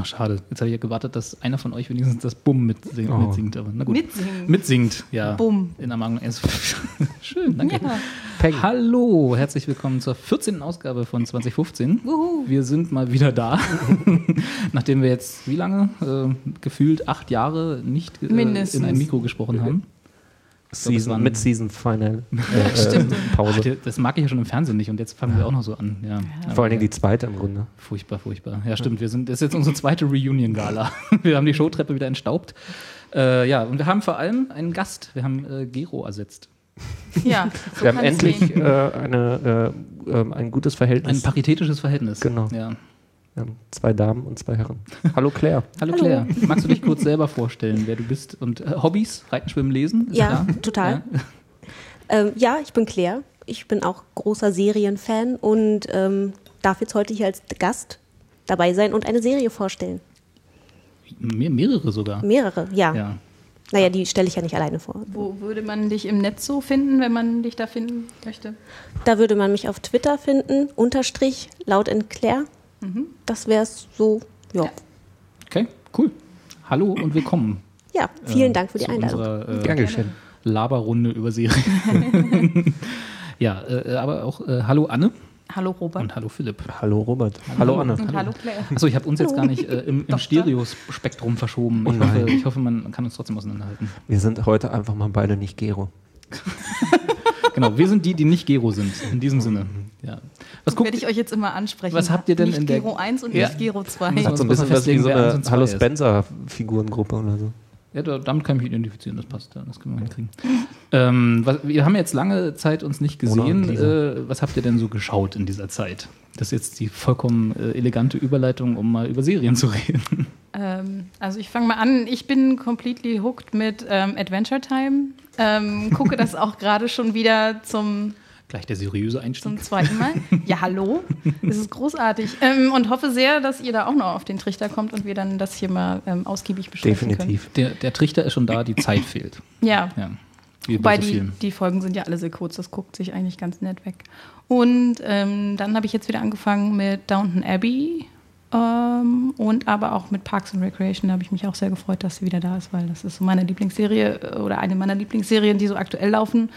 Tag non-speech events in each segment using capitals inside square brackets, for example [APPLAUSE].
Ach, schade. Jetzt habe ich ja gewartet, dass einer von euch wenigstens das Bumm mitsingt. Oh. mitsingt aber na gut. Mitsingt. Mitsingt, ja. Bumm. In Ermangelung eines. [LAUGHS] Schön, danke. Ja. Hallo, herzlich willkommen zur 14. Ausgabe von 2015. Wuhu. Wir sind mal wieder da. [LAUGHS] Nachdem wir jetzt, wie lange? Äh, gefühlt acht Jahre nicht äh, Mindestens. in ein Mikro gesprochen haben. Season, mit Season Final. [LAUGHS] Äh, Stimmt. Äh, Ach, Pause. der- das mag ich ja schon im Fernsehen nicht und jetzt fangen wir auch noch so an. Ja. Vor allen Dingen die zweite im Grunde. Furchtbar, furchtbar. Ja, stimmt. Wir sind, das ist jetzt unsere zweite Reunion-Gala. [LAUGHS] Wir haben die Showtreppe wieder entstaubt. Äh, ja, und wir haben vor allem einen Gast. Wir haben äh, Gero ersetzt. Ja, [LAUGHS] so Wir haben endlich äh, eine, äh, ähm, ein gutes Ein Verhältnis. paritätisches Verhältnis. Genau. Ja. Zwei Damen und zwei Herren. Hallo Claire. [LAUGHS] Hallo, Claire. Magst du dich kurz selber vorstellen, wer du bist? Und äh, Hobbys? Reiten, Schwimmen, Lesen? Ist Ja, klar? total. Ja. [LAUGHS] Ähm, ja, ich bin Claire. Ich bin auch großer Serienfan und ähm, darf jetzt heute hier als Gast dabei sein und eine Serie vorstellen. Mehr, mehrere sogar. Mehrere, ja. Ja. Naja, die stelle ich ja nicht alleine vor. Wo würde man dich im Netz so finden, wenn man dich da finden möchte? Da würde man mich auf Twitter finden, unterstrich laut in Claire. Das wäre es so, ja. Ja. Okay, cool. Hallo und willkommen. Ja, vielen äh, Dank für die zu Einladung. Unserer, äh, geschehen. Laberrunde über Serien. [LAUGHS] ja, äh, aber auch äh, Hallo Anne Hallo Robert. und Hallo Philipp. Hallo Robert. Hallo Anne. Und hallo Claire. Achso, ich habe uns jetzt gar nicht äh, im, im Stereospektrum verschoben. Ich, Oh hoffe, ich hoffe, man kann uns trotzdem auseinanderhalten. Wir sind heute einfach mal beide nicht Gero. [LAUGHS] Genau, wir sind die, die nicht Gero sind. In diesem Sinne. Ja. Was guckt Werde ich euch jetzt immer ansprechen. Was habt ihr denn nicht in der- Gero 1 und Ja. nicht Gero 2. Muss Hat so ein bisschen was wie so eine Hallo. Spencer-Figurengruppe oder so. Ja, da, damit kann ich mich identifizieren, das passt. Das können wir hinkriegen. ähm, was, wir haben jetzt lange Zeit uns nicht gesehen. Äh, was habt ihr denn so geschaut in dieser Zeit? Das ist jetzt die vollkommen äh, elegante Überleitung, um mal über Serien zu reden. Ähm, also ich fange mal an. Ich bin completely hooked mit ähm, Adventure Time. Ähm, gucke das [LAUGHS] auch gerade schon wieder zum, Gleich der seriöse zum Einstieg. zweiten Mal. Ja, hallo. Es ist großartig. Ähm, und hoffe sehr, dass ihr da auch noch auf den Trichter kommt und wir dann das hier mal ähm, ausgiebig besprechen Definitiv. Der, der Trichter ist schon da, die Zeit [LAUGHS] fehlt. Ja. Ja. Wobei bei so die, die Folgen sind ja alle sehr kurz, das guckt sich eigentlich ganz nett weg. Und ähm, dann habe ich jetzt wieder angefangen mit Downton Abbey ähm, und aber auch mit Parks and Recreation. Da habe ich mich auch sehr gefreut, dass sie wieder da ist, weil das ist so meine Lieblingsserie äh, oder eine meiner Lieblingsserien, die so aktuell laufen.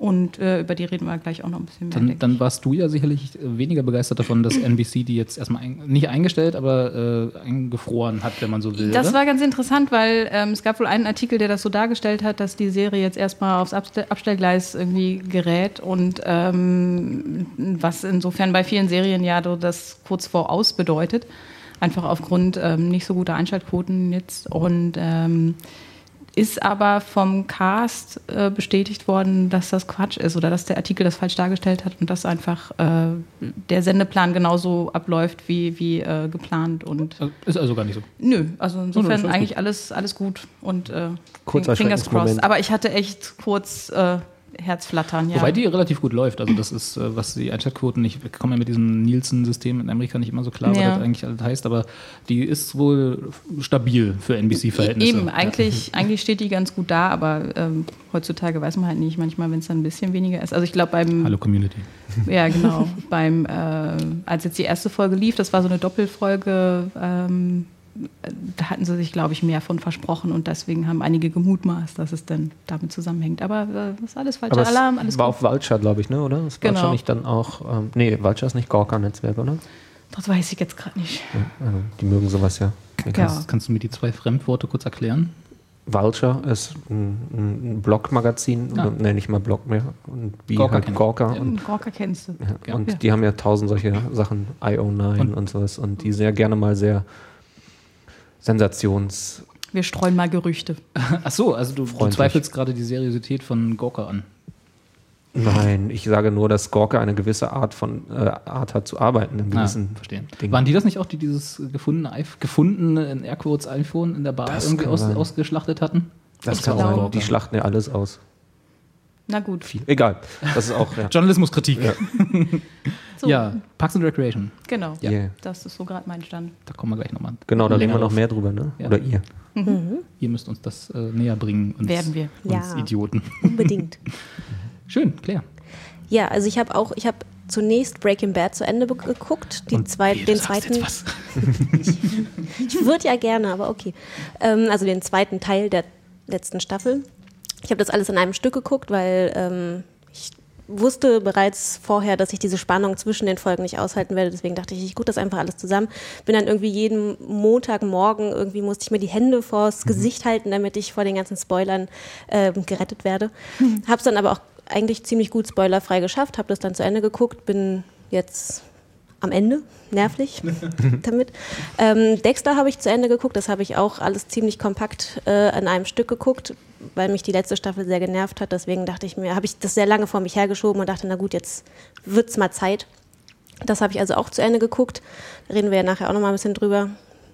Und äh, über die reden wir gleich auch noch ein bisschen mehr. Dann, dann warst du ja sicherlich äh, weniger begeistert davon, dass [CLEARS THROAT] NBC die jetzt erstmal ein, nicht eingestellt, aber äh, eingefroren hat, wenn man so will. Das oder? war ganz interessant, weil ähm, es gab wohl einen Artikel, der das so dargestellt hat, dass die Serie jetzt erstmal aufs Abste- Abstellgleis irgendwie gerät und ähm, was insofern bei vielen Serien ja so das kurz vor aus bedeutet. Einfach aufgrund ähm, nicht so guter Einschaltquoten jetzt und ähm, ist aber vom Cast äh, bestätigt worden, dass das Quatsch ist oder dass der Artikel das falsch dargestellt hat und dass einfach äh, der Sendeplan genauso abläuft wie, wie äh, geplant und Ist also gar nicht so. Nö, also Oh, insofern ist eigentlich gut. alles, alles gut und äh, Kurzer fingers crossed. Aber ich hatte echt kurz äh, Herzflattern, ja. Wobei die relativ gut läuft. Also das ist, äh, was die Einschaltquoten nicht, wir kommen ja mit diesem Nielsen-System in Amerika nicht immer so klar, Ja. was das eigentlich alles heißt, aber die ist wohl stabil für NBC-Verhältnisse. Eben, eigentlich, [LAUGHS] eigentlich steht die ganz gut da, aber ähm, heutzutage weiß man halt nicht, manchmal, wenn es dann ein bisschen weniger ist. Also ich glaube beim, Hallo Community. [LAUGHS] ja genau, beim, äh, als jetzt die erste Folge lief, das war so eine Doppelfolge, ähm, da hatten sie sich, glaube ich, mehr von versprochen und deswegen haben einige gemutmaßt, dass es dann damit zusammenhängt. Aber äh, das ist alles falscher Alarm, alles war gut. auf Vulture, glaube ich, ne, oder? War Genau. schon nicht dann auch, ähm, nee, Vulture ist nicht Gorka-Netzwerk, oder? Das weiß ich jetzt gerade nicht. Ja, also, die mögen sowas ja. Ja. Kannst, kannst du mir die zwei Fremdworte kurz erklären? Vulture ist ein, ein Blog-Magazin, Ah. oder- nee, nicht mal Blog mehr. Und wie Gorka halt ich. Gorka. Ja. Und, Gorka kennst du. ja, Ja. und Ja. die haben ja tausend solche Sachen, IO9 Und- und, sowas. Und die sehr gerne mal sehr sensations... Wir streuen mal Gerüchte. [LAUGHS] Ach so, also du, du zweifelst gerade die Seriosität von Gorka an. Nein, ich sage nur, dass Gorke eine gewisse Art von äh, Art hat zu arbeiten in Ah, gewissen verstehen. Dingen. Waren die das nicht auch, die dieses gefundene, gefundene in Airquotes iPhone in der Bar Das irgendwie aus, ausgeschlachtet hatten? das Ich kann sein. Die schlachten ja alles aus. Na gut. Viel. Egal. Das ist auch, ja. [LAUGHS] Journalismuskritik. Ja. [LAUGHS] So, Parks and Recreation. Genau. Ja. Yeah. Das ist so gerade mein Stand. Da kommen wir gleich nochmal. Genau, da reden wir noch mehr drüber, ne? Ja. Oder ihr. Ihr müsst uns das äh, näher bringen. Uns, Werden wir. Uns Ja. Idioten. [LAUGHS] Unbedingt. Schön, Claire. Ja, also ich habe auch, ich habe zunächst Breaking Bad zu Ende geguckt, die zwei, den du sagst zweiten. jetzt was. Ich würde ja gerne, aber okay. Ähm, also den zweiten Teil der letzten Staffel. Ich habe das alles in einem Stück geguckt, weil ähm, ich wusste bereits vorher, dass ich diese Spannung zwischen den Folgen nicht aushalten werde. Deswegen dachte ich, ich gucke das einfach alles zusammen. Bin dann irgendwie jeden Montagmorgen, irgendwie musste ich mir die Hände vors Gesicht halten, damit ich vor den ganzen Spoilern ähm, gerettet werde. Habe es dann aber auch eigentlich ziemlich gut spoilerfrei geschafft, habe das dann zu Ende geguckt, bin jetzt am Ende, nervlich [LAUGHS] damit. Ähm, Dexter habe ich zu Ende geguckt, das habe ich auch alles ziemlich kompakt äh, an einem Stück geguckt, weil mich die letzte Staffel sehr genervt hat. Deswegen dachte ich mir, habe ich das sehr lange vor mich hergeschoben und dachte, na gut, jetzt wird's mal Zeit. Das habe ich also auch zu Ende geguckt. Da reden wir ja nachher auch noch mal ein bisschen drüber.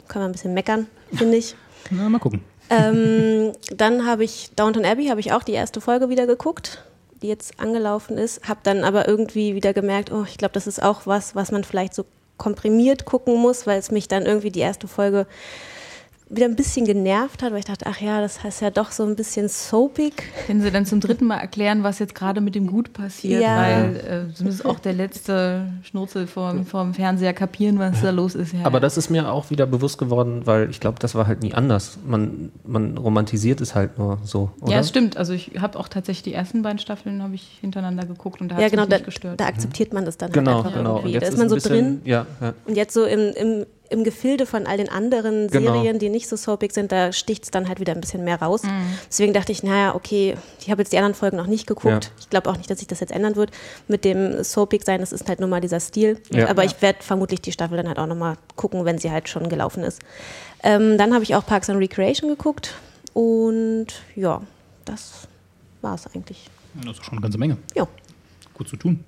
Können wir ein bisschen meckern, finde ich. Na, mal gucken. Ähm, dann habe ich Downton Abbey, habe ich auch die erste Folge wieder geguckt, die jetzt angelaufen ist. Habe dann aber irgendwie wieder gemerkt, oh, ich glaube, das ist auch was, was man vielleicht so komprimiert gucken muss, weil es mich dann irgendwie die erste Folge wieder ein bisschen genervt hat, weil ich dachte, ach ja, das heißt ja doch so ein bisschen soapig. Können Sie dann zum dritten Mal erklären, was jetzt gerade mit dem Gut passiert? Ja. Weil äh, Sie müssen auch der letzte Schnurzel vorm, vorm Fernseher kapieren, was da los ist. Ja, Aber das ist mir auch wieder bewusst geworden, weil ich glaube, das war halt nie anders. Man, man romantisiert es halt nur so, oder? Ja, es stimmt. Also ich habe auch tatsächlich die ersten beiden Staffeln habe ich hintereinander geguckt und da hat Ja, es genau, mich da, nicht gestört. da akzeptiert man das dann Genau, halt einfach genau. irgendwie. Da ist man so bisschen, drin. Ja, ja. Und jetzt so im, im, im Gefilde von all den anderen Genau. Serien, die nicht so soapig sind, da sticht es dann halt wieder ein bisschen mehr raus. Deswegen dachte ich, naja, okay, ich habe jetzt die anderen Folgen noch nicht geguckt. Ja. Ich glaube auch nicht, dass sich das jetzt ändern wird mit dem soapig sein. Das ist halt nur mal dieser Stil. Ja. Aber ich werde vermutlich die Staffel dann halt auch noch mal gucken, wenn sie halt schon gelaufen ist. Ähm, dann habe ich auch Parks and Recreation geguckt und ja, das war es eigentlich. Das ist schon eine ganze Menge. Ja. Gut zu tun.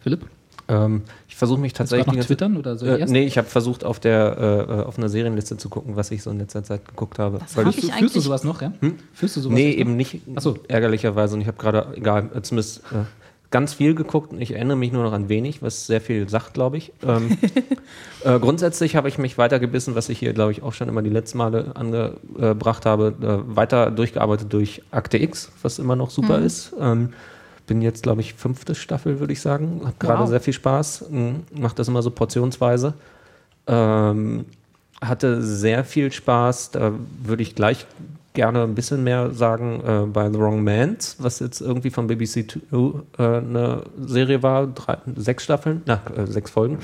Philipp, Ähm, ich versuche mich kannst du gerade tatsächlich. noch twittern oder ich Äh, nee, ich habe versucht, auf der äh, auf einer Serienliste zu gucken, was ich so in letzter Zeit geguckt habe. Was Weil hab ich, du- fühlst du eigentlich- sowas noch, ja? Fühlst du sowas nee, noch? eben nicht Ach so. ärgerlicherweise. Und ich habe gerade, egal, äh, zumindest äh, ganz viel geguckt und ich erinnere mich nur noch an wenig, was sehr viel sagt, glaube ich. Ähm, [LAUGHS] äh, grundsätzlich habe ich mich weitergebissen, was ich hier, glaube ich, auch schon immer die letzten Male angebracht habe, äh, weiter durchgearbeitet durch Akte X, was immer noch super ist. Ähm, bin jetzt, glaube ich, fünfte Staffel, würde ich sagen. Hab gerade Wow. sehr viel Spaß. Mache das immer so portionsweise. Ähm, hatte sehr viel Spaß. Da würde ich gleich gerne ein bisschen mehr sagen äh, bei The Wrong Mans, was jetzt irgendwie von BBC Two äh, eine Serie war. Drei, sechs Staffeln, na, äh, sechs Folgen.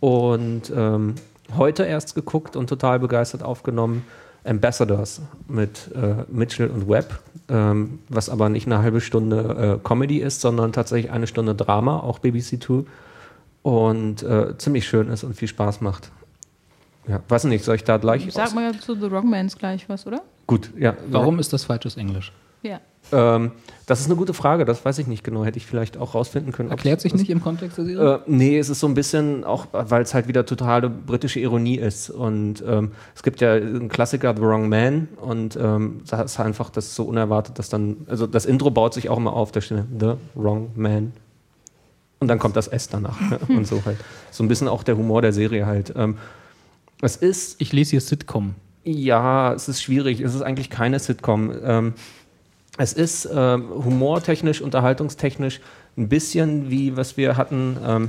Und ähm, heute erst geguckt und total begeistert aufgenommen. Ambassadors mit äh, Mitchell und Webb, ähm, was aber nicht eine halbe Stunde äh, Comedy ist, sondern tatsächlich eine Stunde Drama, auch BBC Two und äh, ziemlich schön ist und viel Spaß macht. Ja, weiß nicht, soll ich da gleich Sag mal zu The Rockmans gleich was, oder? Gut, ja. Warum ist das falsches Englisch? Ja. Ähm, das ist eine gute Frage, das weiß ich nicht genau. Hätte ich vielleicht auch rausfinden können. Erklärt sich das- nicht im Kontext der Serie? Äh, nee, es ist so ein bisschen auch, weil es halt wieder totale britische Ironie ist. Und ähm, es gibt ja einen Klassiker, The Wrong Man, und ähm, da ist einfach das so unerwartet, dass dann, also das Intro baut sich auch immer auf, da steht The Wrong Man. Und dann kommt das S danach. ne? [LAUGHS] und so halt. So ein bisschen auch der Humor der Serie halt. Ähm, es ist ich lese hier Sitcom. ja, es ist schwierig. Es ist eigentlich keine Sitcom. Ähm, es ist ähm, humortechnisch, unterhaltungstechnisch ein bisschen wie was wir hatten. Ähm,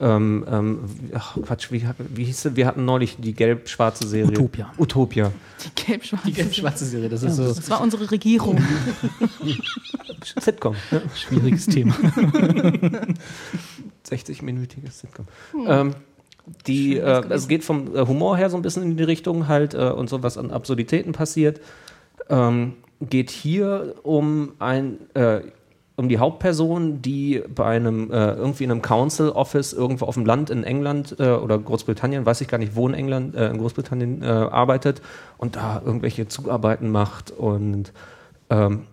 ähm, ähm, ach, Quatsch, wie, wie hieß sie? Wir hatten neulich die gelb-schwarze Serie. Utopia. Utopia. Die gelb-schwarze. Gelb-schwarze Serie, das ist so Das war unsere Regierung. [LAUGHS] Sitcom. Ne? schwieriges Thema. [LAUGHS] 60-minütiges Sitcom. Ähm, die, äh, es geht vom äh, Humor her so ein bisschen in die Richtung halt äh, und so, was an Absurditäten passiert. Ähm, geht hier um ein äh, um die Hauptperson, die bei einem äh, irgendwie in einem Council Office irgendwo auf dem Land in England äh, oder Großbritannien, weiß ich gar nicht, wo in England, äh, in Großbritannien äh, arbeitet und da irgendwelche Zuarbeiten macht und ähm,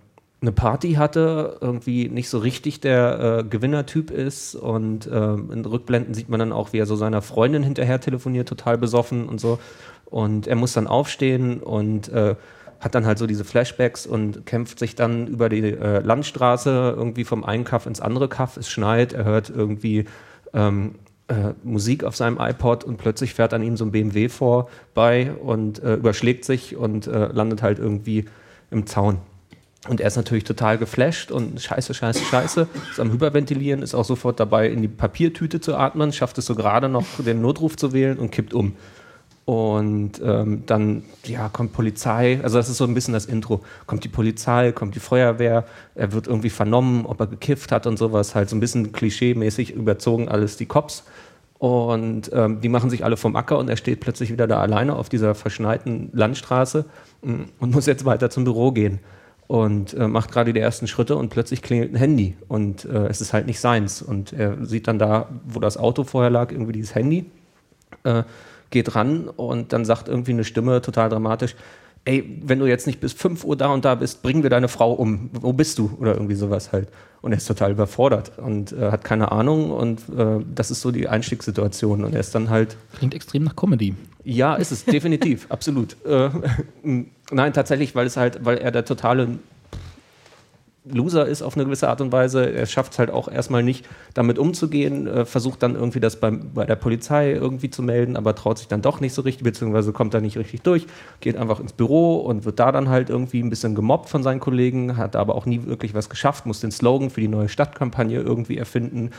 eine Party hatte, irgendwie nicht so richtig der äh, Gewinnertyp ist und ähm, in Rückblenden sieht man dann auch, wie er so seiner Freundin hinterher telefoniert, total besoffen und so. Und er muss dann aufstehen und äh, hat dann halt so diese Flashbacks und kämpft sich dann über die äh, Landstraße irgendwie vom einen Kaff ins andere Kaff. Es schneit, er hört irgendwie ähm, äh, Musik auf seinem iPod und plötzlich fährt an ihm so ein BMW vorbei und äh, überschlägt sich und äh, landet halt irgendwie im Zaun. Und er ist natürlich total geflasht und scheiße, scheiße, scheiße, ist am Hyperventilieren, ist auch sofort dabei, in die Papiertüte zu atmen, schafft es so gerade noch, den Notruf zu wählen und kippt um. Und ähm, dann ja, kommt Polizei, also das ist so ein bisschen das Intro. Kommt die Polizei, kommt die Feuerwehr, er wird irgendwie vernommen, ob er gekifft hat und sowas, halt so ein bisschen klischee-mäßig überzogen alles die Cops. Und ähm, die machen sich alle vom Acker und er steht plötzlich wieder da alleine auf dieser verschneiten Landstraße mm, und muss jetzt weiter zum Büro gehen und äh, macht gerade die ersten Schritte und plötzlich klingelt ein Handy und äh, es ist halt nicht seins. Und er sieht dann da, wo das Auto vorher lag, irgendwie dieses Handy, äh, geht ran und dann sagt irgendwie eine Stimme total dramatisch, ey, wenn du jetzt nicht bis 5 Uhr da und da bist, bringen wir deine Frau um. Wo bist du? Oder irgendwie sowas halt. Und er ist total überfordert und äh, hat keine Ahnung und äh, das ist so die Einstiegssituation. Und er ist dann halt. Klingt extrem nach Comedy. Ja, ist es, definitiv, [LAUGHS] absolut. Äh, [LAUGHS] nein, tatsächlich, weil es halt, weil er der totale Loser ist auf eine gewisse Art und Weise. Er schafft es halt auch erstmal nicht, damit umzugehen, äh, versucht dann irgendwie das beim, bei der Polizei irgendwie zu melden, aber traut sich dann doch nicht so richtig, beziehungsweise kommt da nicht richtig durch, geht einfach ins Büro und wird da dann halt irgendwie ein bisschen gemobbt von seinen Kollegen, hat aber auch nie wirklich was geschafft, muss den Slogan für die neue Stadtkampagne irgendwie erfinden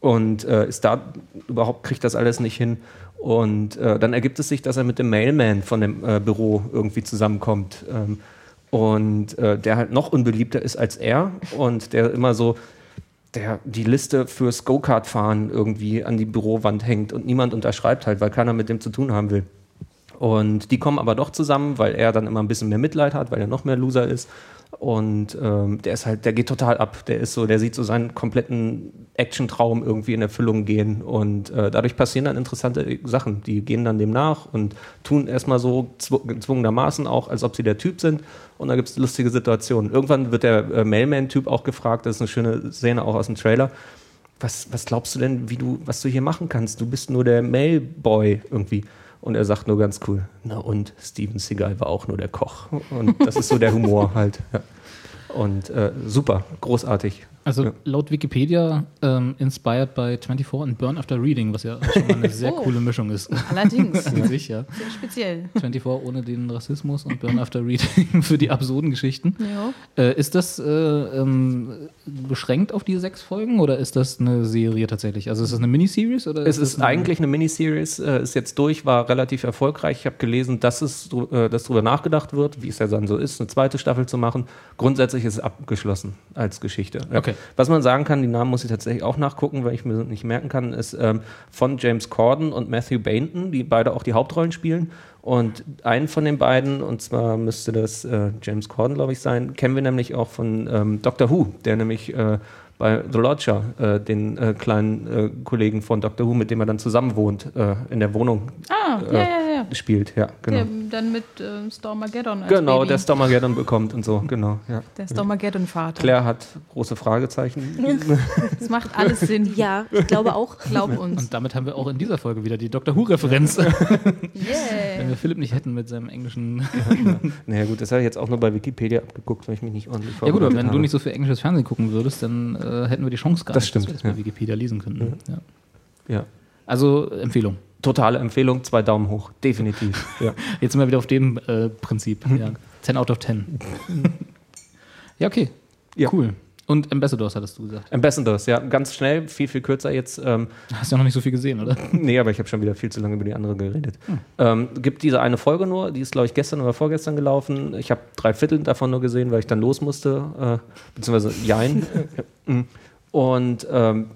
und äh, ist da überhaupt kriegt das alles nicht hin. Und äh, dann ergibt es sich, dass er mit dem Mailman von dem äh, Büro irgendwie zusammenkommt. Ähm, und äh, der halt noch unbeliebter ist als er und der immer so der die Liste fürs Go-Kart-Fahren irgendwie an die Bürowand hängt und niemand unterschreibt halt, weil keiner mit dem zu tun haben will. Und die kommen aber doch zusammen, weil er dann immer ein bisschen mehr Mitleid hat, weil er noch mehr Loser ist. Und ähm, der ist halt, der geht total ab. Der ist so, der sieht so seinen kompletten Action-Traum irgendwie in Erfüllung gehen. Und äh, dadurch passieren dann interessante Sachen. Die gehen dann dem nach und tun erstmal so gezwungenermaßen auch, als ob sie der Typ sind. Und da gibt es lustige Situationen. Irgendwann wird der äh, Mailman-Typ auch gefragt, das ist eine schöne Szene auch aus dem Trailer. Was, was glaubst du denn, wie du, was du hier machen kannst? Du bist nur der Mailboy irgendwie. Und er sagt nur ganz cool, na und, Steven Seagal war auch nur der Koch. Und das ist so der Humor [LAUGHS] halt. Ja. Und äh, super, großartig. Also Ja. laut Wikipedia ähm, inspired by 24 und Burn After Reading, was ja schon mal eine sehr [LAUGHS] Oh. coole Mischung ist. Allerdings. [LAUGHS] An sich, ja. Sehr speziell. 24 ohne den Rassismus und Burn After Reading [LAUGHS] für die absurden Geschichten. Ja. Äh, ist das äh, ähm, beschränkt auf die sechs Folgen oder ist das eine Serie tatsächlich? Also ist das eine Miniseries? Oder Es das ist eine- eigentlich eine Miniseries, äh, ist jetzt durch, war relativ erfolgreich. Ich habe gelesen, dass es äh, dass darüber nachgedacht wird, wie es ja dann so ist, eine zweite Staffel zu machen. Grundsätzlich ist es abgeschlossen als Geschichte. Ja. Okay. Was man sagen kann, die Namen muss ich tatsächlich auch nachgucken, weil ich mir nicht merken kann, ist ähm, von James Corden und Matthew Bainton, die beide auch die Hauptrollen spielen. Und einen von den beiden, und zwar müsste das äh, James Corden, glaube ich, sein, kennen wir nämlich auch von ähm, Doctor Who, der nämlich äh, bei The Lodger, äh, den äh, kleinen äh, Kollegen von Doctor Who, mit dem er dann zusammen wohnt, äh, in der Wohnung Ah, ja. Spielt. Ja, genau. Der dann mit ähm, Stormageddon als genau, Baby. der Stormageddon bekommt und so, genau. Ja. Der Stormageddon-Vater. Claire hat große Fragezeichen. [LAUGHS] Das macht alles Sinn. Ja, ich glaube auch. Glaub uns. Und damit haben wir auch in dieser Folge wieder die Doctor Who-Referenz. [LAUGHS] Wenn Yeah. wir Philipp nicht hätten mit seinem englischen. naja gut, das habe ich jetzt auch nur bei Wikipedia abgeguckt, weil ich mich nicht ordentlich Ja gut, aber vorbereitet wenn du habe. nicht so viel englisches Fernsehen gucken würdest, dann äh, hätten wir die Chance gar Das nicht, stimmt, dass wir das bei ja. Wikipedia lesen könnten. Ja. Ja. Also Empfehlung. Totale Empfehlung, zwei Daumen hoch, definitiv. [LAUGHS] ja. Jetzt sind wir wieder auf dem äh, Prinzip. Ja. 10 out of 10. [LAUGHS] ja, okay. Ja. Cool. Und Ambassadors hattest du gesagt. Ambassadors, ja, ganz schnell, viel, viel kürzer jetzt. Ähm, Hast ja noch nicht so viel gesehen, oder? [LAUGHS] nee, aber ich habe schon wieder viel zu lange über die andere geredet. Ähm, gibt diese eine Folge nur, die ist, glaube ich, gestern oder vorgestern gelaufen. Ich habe drei Viertel davon nur gesehen, weil ich dann los musste, äh, beziehungsweise Jein. Mm. und ähm,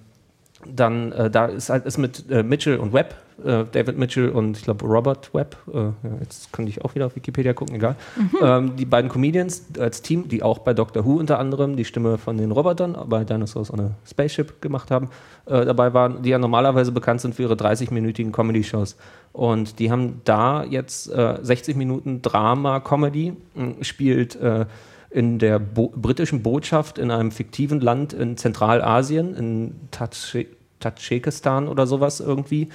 dann, äh, da ist halt ist mit äh, Mitchell und Webb, äh, David Mitchell und ich glaube Robert Webb, äh, ja, jetzt kann ich auch wieder auf Wikipedia gucken, egal. Ähm, die beiden Comedians als Team, die auch bei Doctor Who unter anderem die Stimme von den Robotern bei Dinosaurs on a Spaceship gemacht haben, äh, dabei waren, die ja normalerweise bekannt sind für ihre 30-minütigen Comedy-Shows. Und die haben da jetzt äh, 60 Minuten Drama-Comedy, mh, spielt äh, in der Bo britischen Botschaft in einem fiktiven Land in Zentralasien, in Tadschikistan oder sowas irgendwie.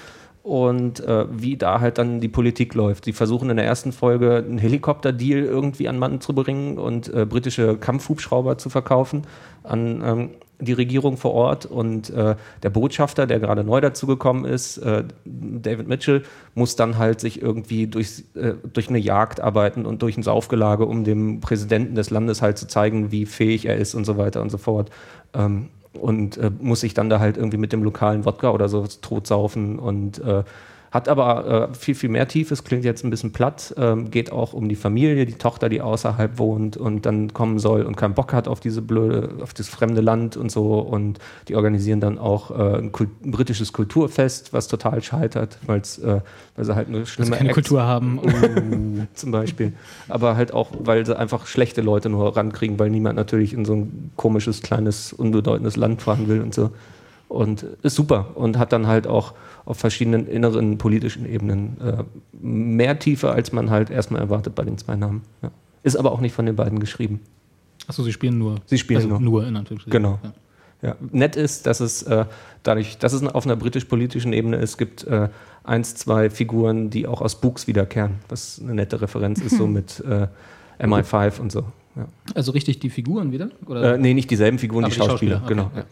Und äh, wie da halt dann die Politik läuft. Sie versuchen in der ersten Folge einen Helikopterdeal irgendwie an Mann zu bringen und äh, britische Kampfhubschrauber zu verkaufen an ähm, die Regierung vor Ort. Und äh, der Botschafter, der gerade neu dazugekommen ist, äh, David Mitchell, muss dann halt sich irgendwie durch, äh, durch eine Jagd arbeiten und durch ein Saufgelage, um dem Präsidenten des Landes halt zu zeigen, wie fähig er ist und so weiter und so fort. Ähm, und äh, muss sich dann da halt irgendwie mit dem lokalen Wodka oder so totsaufen und äh, hat aber äh, viel, viel mehr Tiefes, klingt jetzt ein bisschen platt, ähm, geht auch um die Familie, die Tochter, die außerhalb wohnt und dann kommen soll und keinen Bock hat auf diese blöde, auf das fremde Land und so und die organisieren dann auch äh, ein, Kult ein britisches Kulturfest, was total scheitert, äh, weil sie halt eine schlimme keine Ex- Kultur haben. [LAUGHS] zum Beispiel. Aber halt auch, weil sie einfach schlechte Leute nur rankriegen, weil niemand natürlich in so ein komisches, kleines, unbedeutendes Land fahren will und so. Und ist super und hat dann halt auch auf verschiedenen inneren politischen Ebenen äh, mehr Tiefe, als man halt erstmal erwartet bei den zwei Namen. Ja. Ist aber auch nicht von den beiden geschrieben. Achso, sie spielen nur. Sie spielen also nur. nur in Anführungsstrichen. Genau. Ja. Ja. Nett ist, dass es äh, dadurch, dass es auf einer britisch-politischen Ebene ist, gibt äh, eins, zwei Figuren, die auch aus Books wiederkehren, was eine nette Referenz ist, so [LAUGHS] mit äh, MI5 und so. Ja. Also richtig die Figuren wieder? Oder? Äh, nee, nicht dieselben Figuren, Aber die Schauspieler, okay, genau. ja.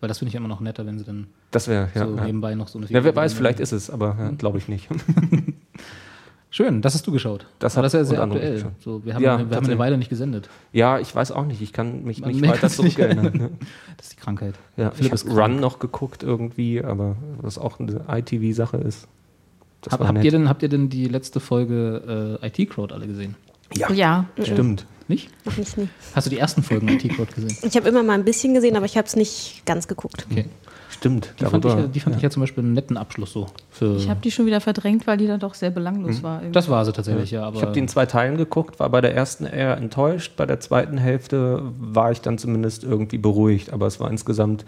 Weil das finde ich immer noch netter, wenn sie dann Das wäre, ja. so ja. nebenbei noch so eine Figur ja, wer weiß, vielleicht ist es, aber ja, glaube ich nicht. [LAUGHS] Schön, das hast du geschaut. Das Aber hat das ist ja sehr aktuell. So, wir haben, Ja, eine, wir haben eine. Weile nicht gesendet. ja, ich weiß auch nicht, ich kann mich Man nicht weiter zurückerinnern. ne? [LAUGHS] Das ist die Krankheit. Ja, Philipp ich habe. Run noch geguckt irgendwie, aber was auch eine ITV-Sache ist. Hab, habt, ihr denn, habt ihr denn die letzte Folge äh, IT-Crowd alle gesehen? Ja, Ja. stimmt. Nicht? Noch nicht, nie. Hast du die ersten Folgen IT-Crowd gesehen? Ich habe immer mal ein bisschen gesehen, aber ich habe es nicht ganz geguckt. Okay. Stimmt. Die fand, ich, darüber- ja- die fand ich ja zum Beispiel einen netten Abschluss so. Für Ich habe die schon wieder verdrängt, weil die dann doch sehr belanglos war. irgendwie. das war sie tatsächlich, ja. aber Ich habe die in zwei Teilen geguckt, war bei der ersten eher enttäuscht, bei der zweiten Hälfte war ich dann zumindest irgendwie beruhigt, aber es war insgesamt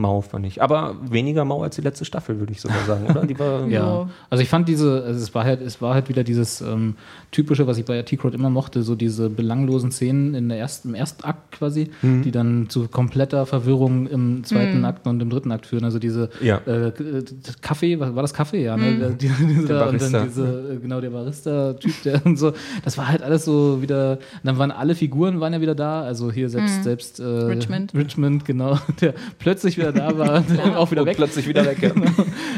mau, fand ich. Aber weniger mau als die letzte Staffel, würde ich sogar sagen, oder? Die war, [LAUGHS] Ja, also ich fand diese, also es war halt, es war halt wieder dieses ähm, typische, was ich bei T-Crowd immer mochte, so diese belanglosen Szenen in der ersten, im ersten Akt quasi, Mhm. die dann zu kompletter Verwirrung im zweiten Akt und im dritten Akt führen. Also diese Ja. äh, äh, Kaffee, war, war das Kaffee, ja, ne? Die, [LAUGHS] diese, Der und Barista. dann diese, äh, genau, der Barista-Typ, der [LAUGHS] und so, das war halt alles so wieder, und dann waren alle Figuren waren ja wieder da, also hier selbst, selbst äh, Richmond. Richmond, genau, der plötzlich wieder da war und dann auch wieder und weg. plötzlich wieder weg. Ja. [LAUGHS] Genau.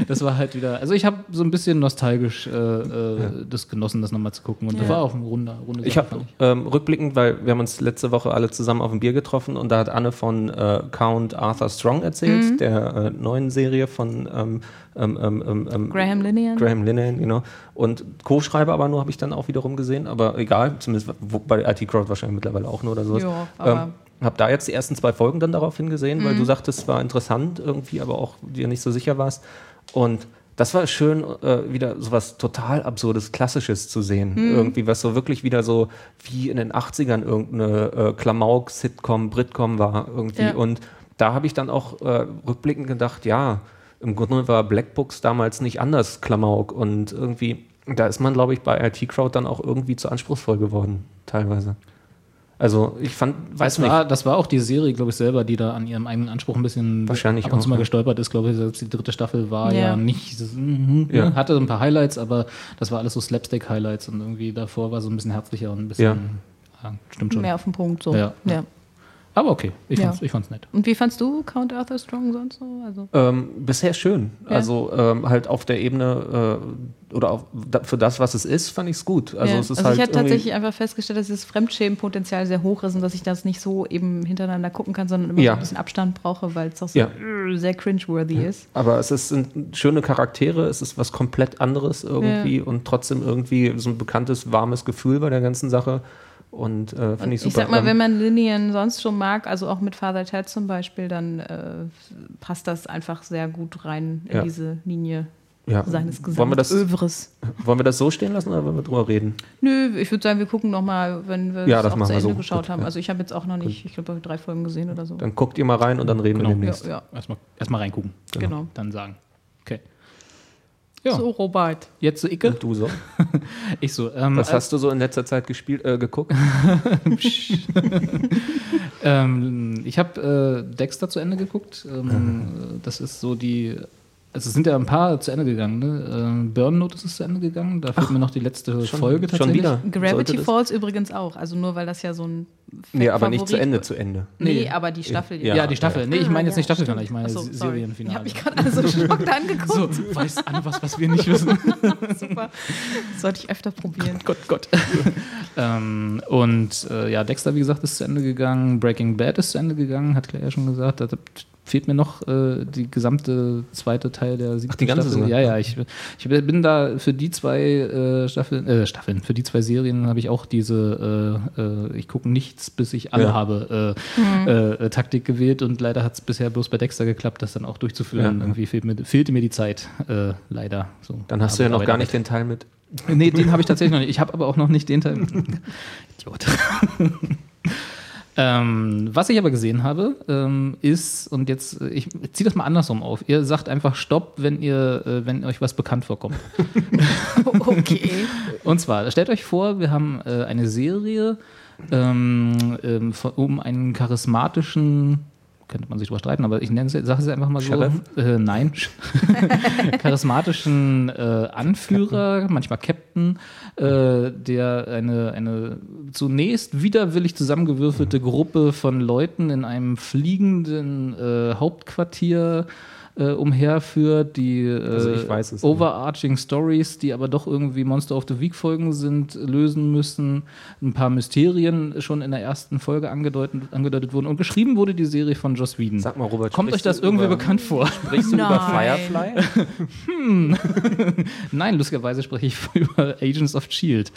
Das war halt wieder. Also ich habe so ein bisschen nostalgisch äh, äh, das genossen, das nochmal zu gucken. Und das Ja. war auch ein runder, runde Ich habe ähm, rückblickend, weil wir haben uns letzte Woche alle zusammen auf ein Bier getroffen und da hat Anne von äh, Count Arthur Strong erzählt, der äh, neuen Serie von ähm, ähm, ähm, ähm, ähm, Graham Linehan. Graham Linehan, genau. Und Co-Schreiber aber nur habe ich dann auch wiederum gesehen, aber egal, zumindest wo, bei IT Crowd wahrscheinlich mittlerweile auch nur oder sowas. Ja, aber- ähm, hab da jetzt die ersten zwei Folgen dann darauf hingesehen, weil du sagtest, es war interessant irgendwie, aber auch dir nicht so sicher warst. Und das war schön, äh, wieder sowas total absurdes, klassisches zu sehen. Irgendwie, was so wirklich wieder so wie in den 80ern irgendeine äh, Klamauk-Sitcom, Britcom war irgendwie. Ja. Und da habe ich dann auch äh, rückblickend gedacht, ja, im Grunde war Black Books damals nicht anders Klamauk und irgendwie, da ist man, glaube ich, bei IT Crowd dann auch irgendwie zu anspruchsvoll geworden, teilweise. Also ich fand, weiß Das nicht, war, das war auch die Serie, glaube ich, selber, die da an ihrem eigenen Anspruch ein bisschen Wahrscheinlich ab und zu mal ja. gestolpert ist. Glaube ich, selbst die dritte Staffel war ja, Ja. nicht, so- mhm, Ja. hatte ein paar Highlights, aber das war alles so Slapstick-Highlights und irgendwie davor war so ein bisschen herzlicher und ein bisschen, Ja. ja, stimmt schon. Mehr auf den Punkt so. Ja. Aber okay, ich Ja. fand's, ich fand's nett. Und wie fandst du Count Arthur Strong sonst so? Also, Ähm, bisher schön. Ja. Also ähm, halt auf der Ebene äh, oder auf, da, für das, was es ist, fand ich es gut. Also ja. es ist also halt ich habe tatsächlich einfach festgestellt, dass das Fremdschämenpotenzial sehr hoch ist und dass ich das nicht so eben hintereinander gucken kann, sondern immer Ja. so ein bisschen Abstand brauche, weil es doch so Ja. äh, sehr cringe-worthy ist. Aber es ist, sind schöne Charaktere, es ist was komplett anderes irgendwie und trotzdem irgendwie so ein bekanntes, warmes Gefühl bei der ganzen Sache. Und äh, finde ich super. Ich sag mal, Ähm, wenn man Linien sonst schon mag, also auch mit Father Ted zum Beispiel, dann äh, passt das einfach sehr gut rein in Ja. diese Linie ja. seines wollen, wir das, Gesamtövres. wollen wir das so stehen lassen oder wollen wir drüber reden? Nö, ich würde sagen, wir gucken noch mal, wenn wir Ja, es das auch zu Ende so. geschaut Gut, haben. ja. Also ich habe jetzt auch noch nicht, ich glaube, drei Folgen gesehen oder so. Dann guckt ihr mal rein und dann reden Genau. wir ja, demnächst. ja. Erstmal erst mal reingucken. Genau. Dann sagen. Okay. Ja. So, Robert. Jetzt so Icke. Du so? [LAUGHS] Ich so. Ähm, Was hast du so in letzter Zeit gespielt, äh, geguckt? [LAUGHS] Ähm, ich habe äh, Dexter zu Ende geguckt. Ähm, Das ist so die. Also es sind ja ein paar zu Ende gegangen. Ne? Ähm, Burnout ist es zu Ende gegangen. Da fehlt mir noch die letzte Folge schon tatsächlich. wieder. Gravity Sollte das- Falls übrigens auch. Also nur weil das ja so ein. Nee, aber nicht Favorit- zu Ende, zu Ende. Nee, Nee. aber die Staffel. Ja. Ja, die Staffel. Nee, ich meine jetzt ja, nicht Staffelfinale, ich meine Achso, Se- sorry. Ich Serienfinale. habe mich gerade so [LAUGHS] geschockt angeguckt. so, weiß Anne was, was wir nicht wissen. [LAUGHS] Super. Das sollte ich öfter probieren. Gott, Gott. [LAUGHS] ähm, und äh, ja, Dexter, wie gesagt, ist zu Ende gegangen. Breaking Bad ist zu Ende gegangen, hat Claire ja schon gesagt. Da fehlt mir noch äh, die gesamte zweite Teil der siebten Ach, die ganze Staffel. Ja, ja, ich, ich bin da für die zwei äh, Staffeln, äh, Staffeln, für die zwei Serien habe ich auch diese, äh, äh, ich gucke nichts, bis ich alle Ja. habe, äh, äh, Taktik gewählt und leider hat es bisher bloß bei Dexter geklappt, das dann auch durchzuführen. Ja. Irgendwie fehlt mir, fehlte mir die Zeit, äh, leider. So, Dann hast du ja noch gar nicht den Teil mit. Nee, den habe ich tatsächlich noch nicht. Ich habe aber auch noch nicht den Teil. [LAUGHS] Idiot. [LAUGHS] ähm, was ich aber gesehen habe, ähm, ist, und jetzt, äh, ich ziehe das mal andersrum auf. Ihr sagt einfach Stopp, wenn ihr, äh, wenn euch was bekannt vorkommt. [LAUGHS] Okay. [LAUGHS] Und zwar, stellt euch vor, wir haben äh, eine Serie ähm, ähm, um einen charismatischen, könnte man sich drüber streiten, aber ich nenne es, sage es einfach mal so. Äh, nein. [LAUGHS] charismatischen äh, Anführer, manchmal Captain, äh, der eine, eine zunächst widerwillig zusammengewürfelte Gruppe von Leuten in einem fliegenden äh, Hauptquartier äh, umherführt, die äh, Also ich weiß es overarching Stories, die aber doch irgendwie Monster of the Week Folgen sind, lösen müssen. Ein paar Mysterien schon in der ersten Folge angedeutet, angedeutet wurden. Und geschrieben wurde die Serie von Joss Whedon. Sag mal, Robert, Kommt euch das irgendwie über- bekannt vor? Sprichst du über Nein. Firefly? [LAUGHS] [LAUGHS] Nein, lustigerweise spreche ich [LAUGHS] über Agents of Shield.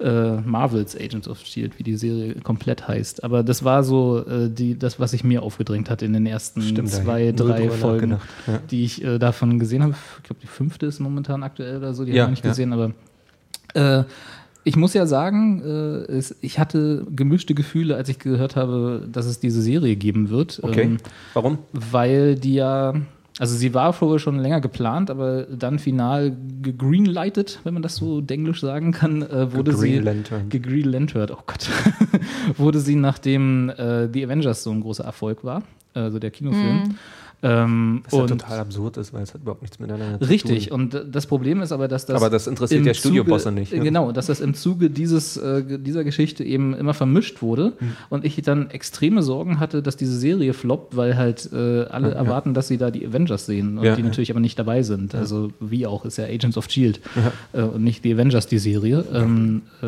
Äh, Marvels Agents of Shield, wie die Serie komplett heißt. Aber das war so äh, die, das, was sich mir aufgedrängt hat in den ersten Stimmt, zwei, drei Folgen, nachgedacht. Ja. die ich äh, davon gesehen habe. Ich glaube, die fünfte ist momentan aktuell oder so, die Ja, habe ich nicht ja. gesehen, aber äh, ich muss ja sagen, äh, es, ich hatte gemischte Gefühle, als ich gehört habe, dass es diese Serie geben wird. Okay. Ähm, Warum? weil die ja, also sie war vorher schon länger geplant, aber dann final gegreenlightet, wenn man das so denglisch sagen kann, äh, wurde sie Gegreenlanterned. gegreenlanterned, oh Gott, [LAUGHS] wurde sie nachdem äh, The Avengers so ein großer Erfolg war, also der Kinofilm. Ähm, Was ja total absurd ist, weil es hat überhaupt nichts miteinander zu Richtig, tun. und äh, das Problem ist aber, dass das. Aber das interessiert ja Studiobosse nicht, ne? Genau, dass das im Zuge dieses, äh, dieser Geschichte eben immer vermischt wurde Hm. und ich dann extreme Sorgen hatte, dass diese Serie floppt, weil halt äh, alle erwarten, dass sie da die Avengers sehen und Ja, die ja. natürlich aber nicht dabei sind. Also, wie auch, ist ja Agents of Shield äh, und nicht die Avengers, die Serie. Ähm, äh,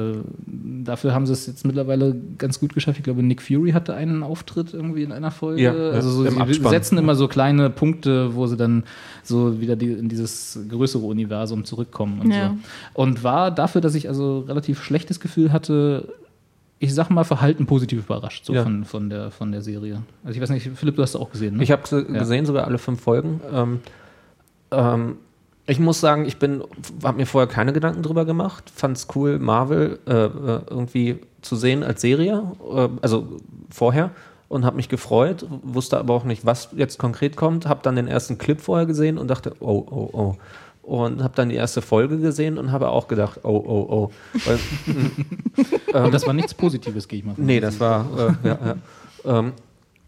dafür haben sie es jetzt mittlerweile ganz gut geschafft. Ich glaube, Nick Fury hatte einen Auftritt irgendwie in einer Folge. Ja, ja, also, so, sie Abspann. setzen immer so kleine Punkte, wo sie dann so wieder die, in dieses größere Universum zurückkommen und Ja. so. Und war dafür, dass ich also relativ schlechtes Gefühl hatte, ich sag mal, verhalten positiv überrascht so Ja. von, von, der, von der Serie. Also ich weiß nicht, Philipp, du hast es auch gesehen, ne? Ich habe Ja. gesehen, sogar alle fünf Folgen. Ähm, ähm, ich muss sagen, ich bin, habe mir vorher keine Gedanken drüber gemacht. Fand es cool, Marvel äh, äh, irgendwie zu sehen als Serie, äh, also vorher und habe mich gefreut, wusste aber auch nicht, was jetzt konkret kommt. Habe dann den ersten Clip vorher gesehen und dachte, oh, oh, oh. Und habe dann die erste Folge gesehen und habe auch gedacht, oh, oh, oh. Weil, [LAUGHS] Und das war nichts Positives, gehe ich mal von Nee, das war, äh, ja, ja. Ähm,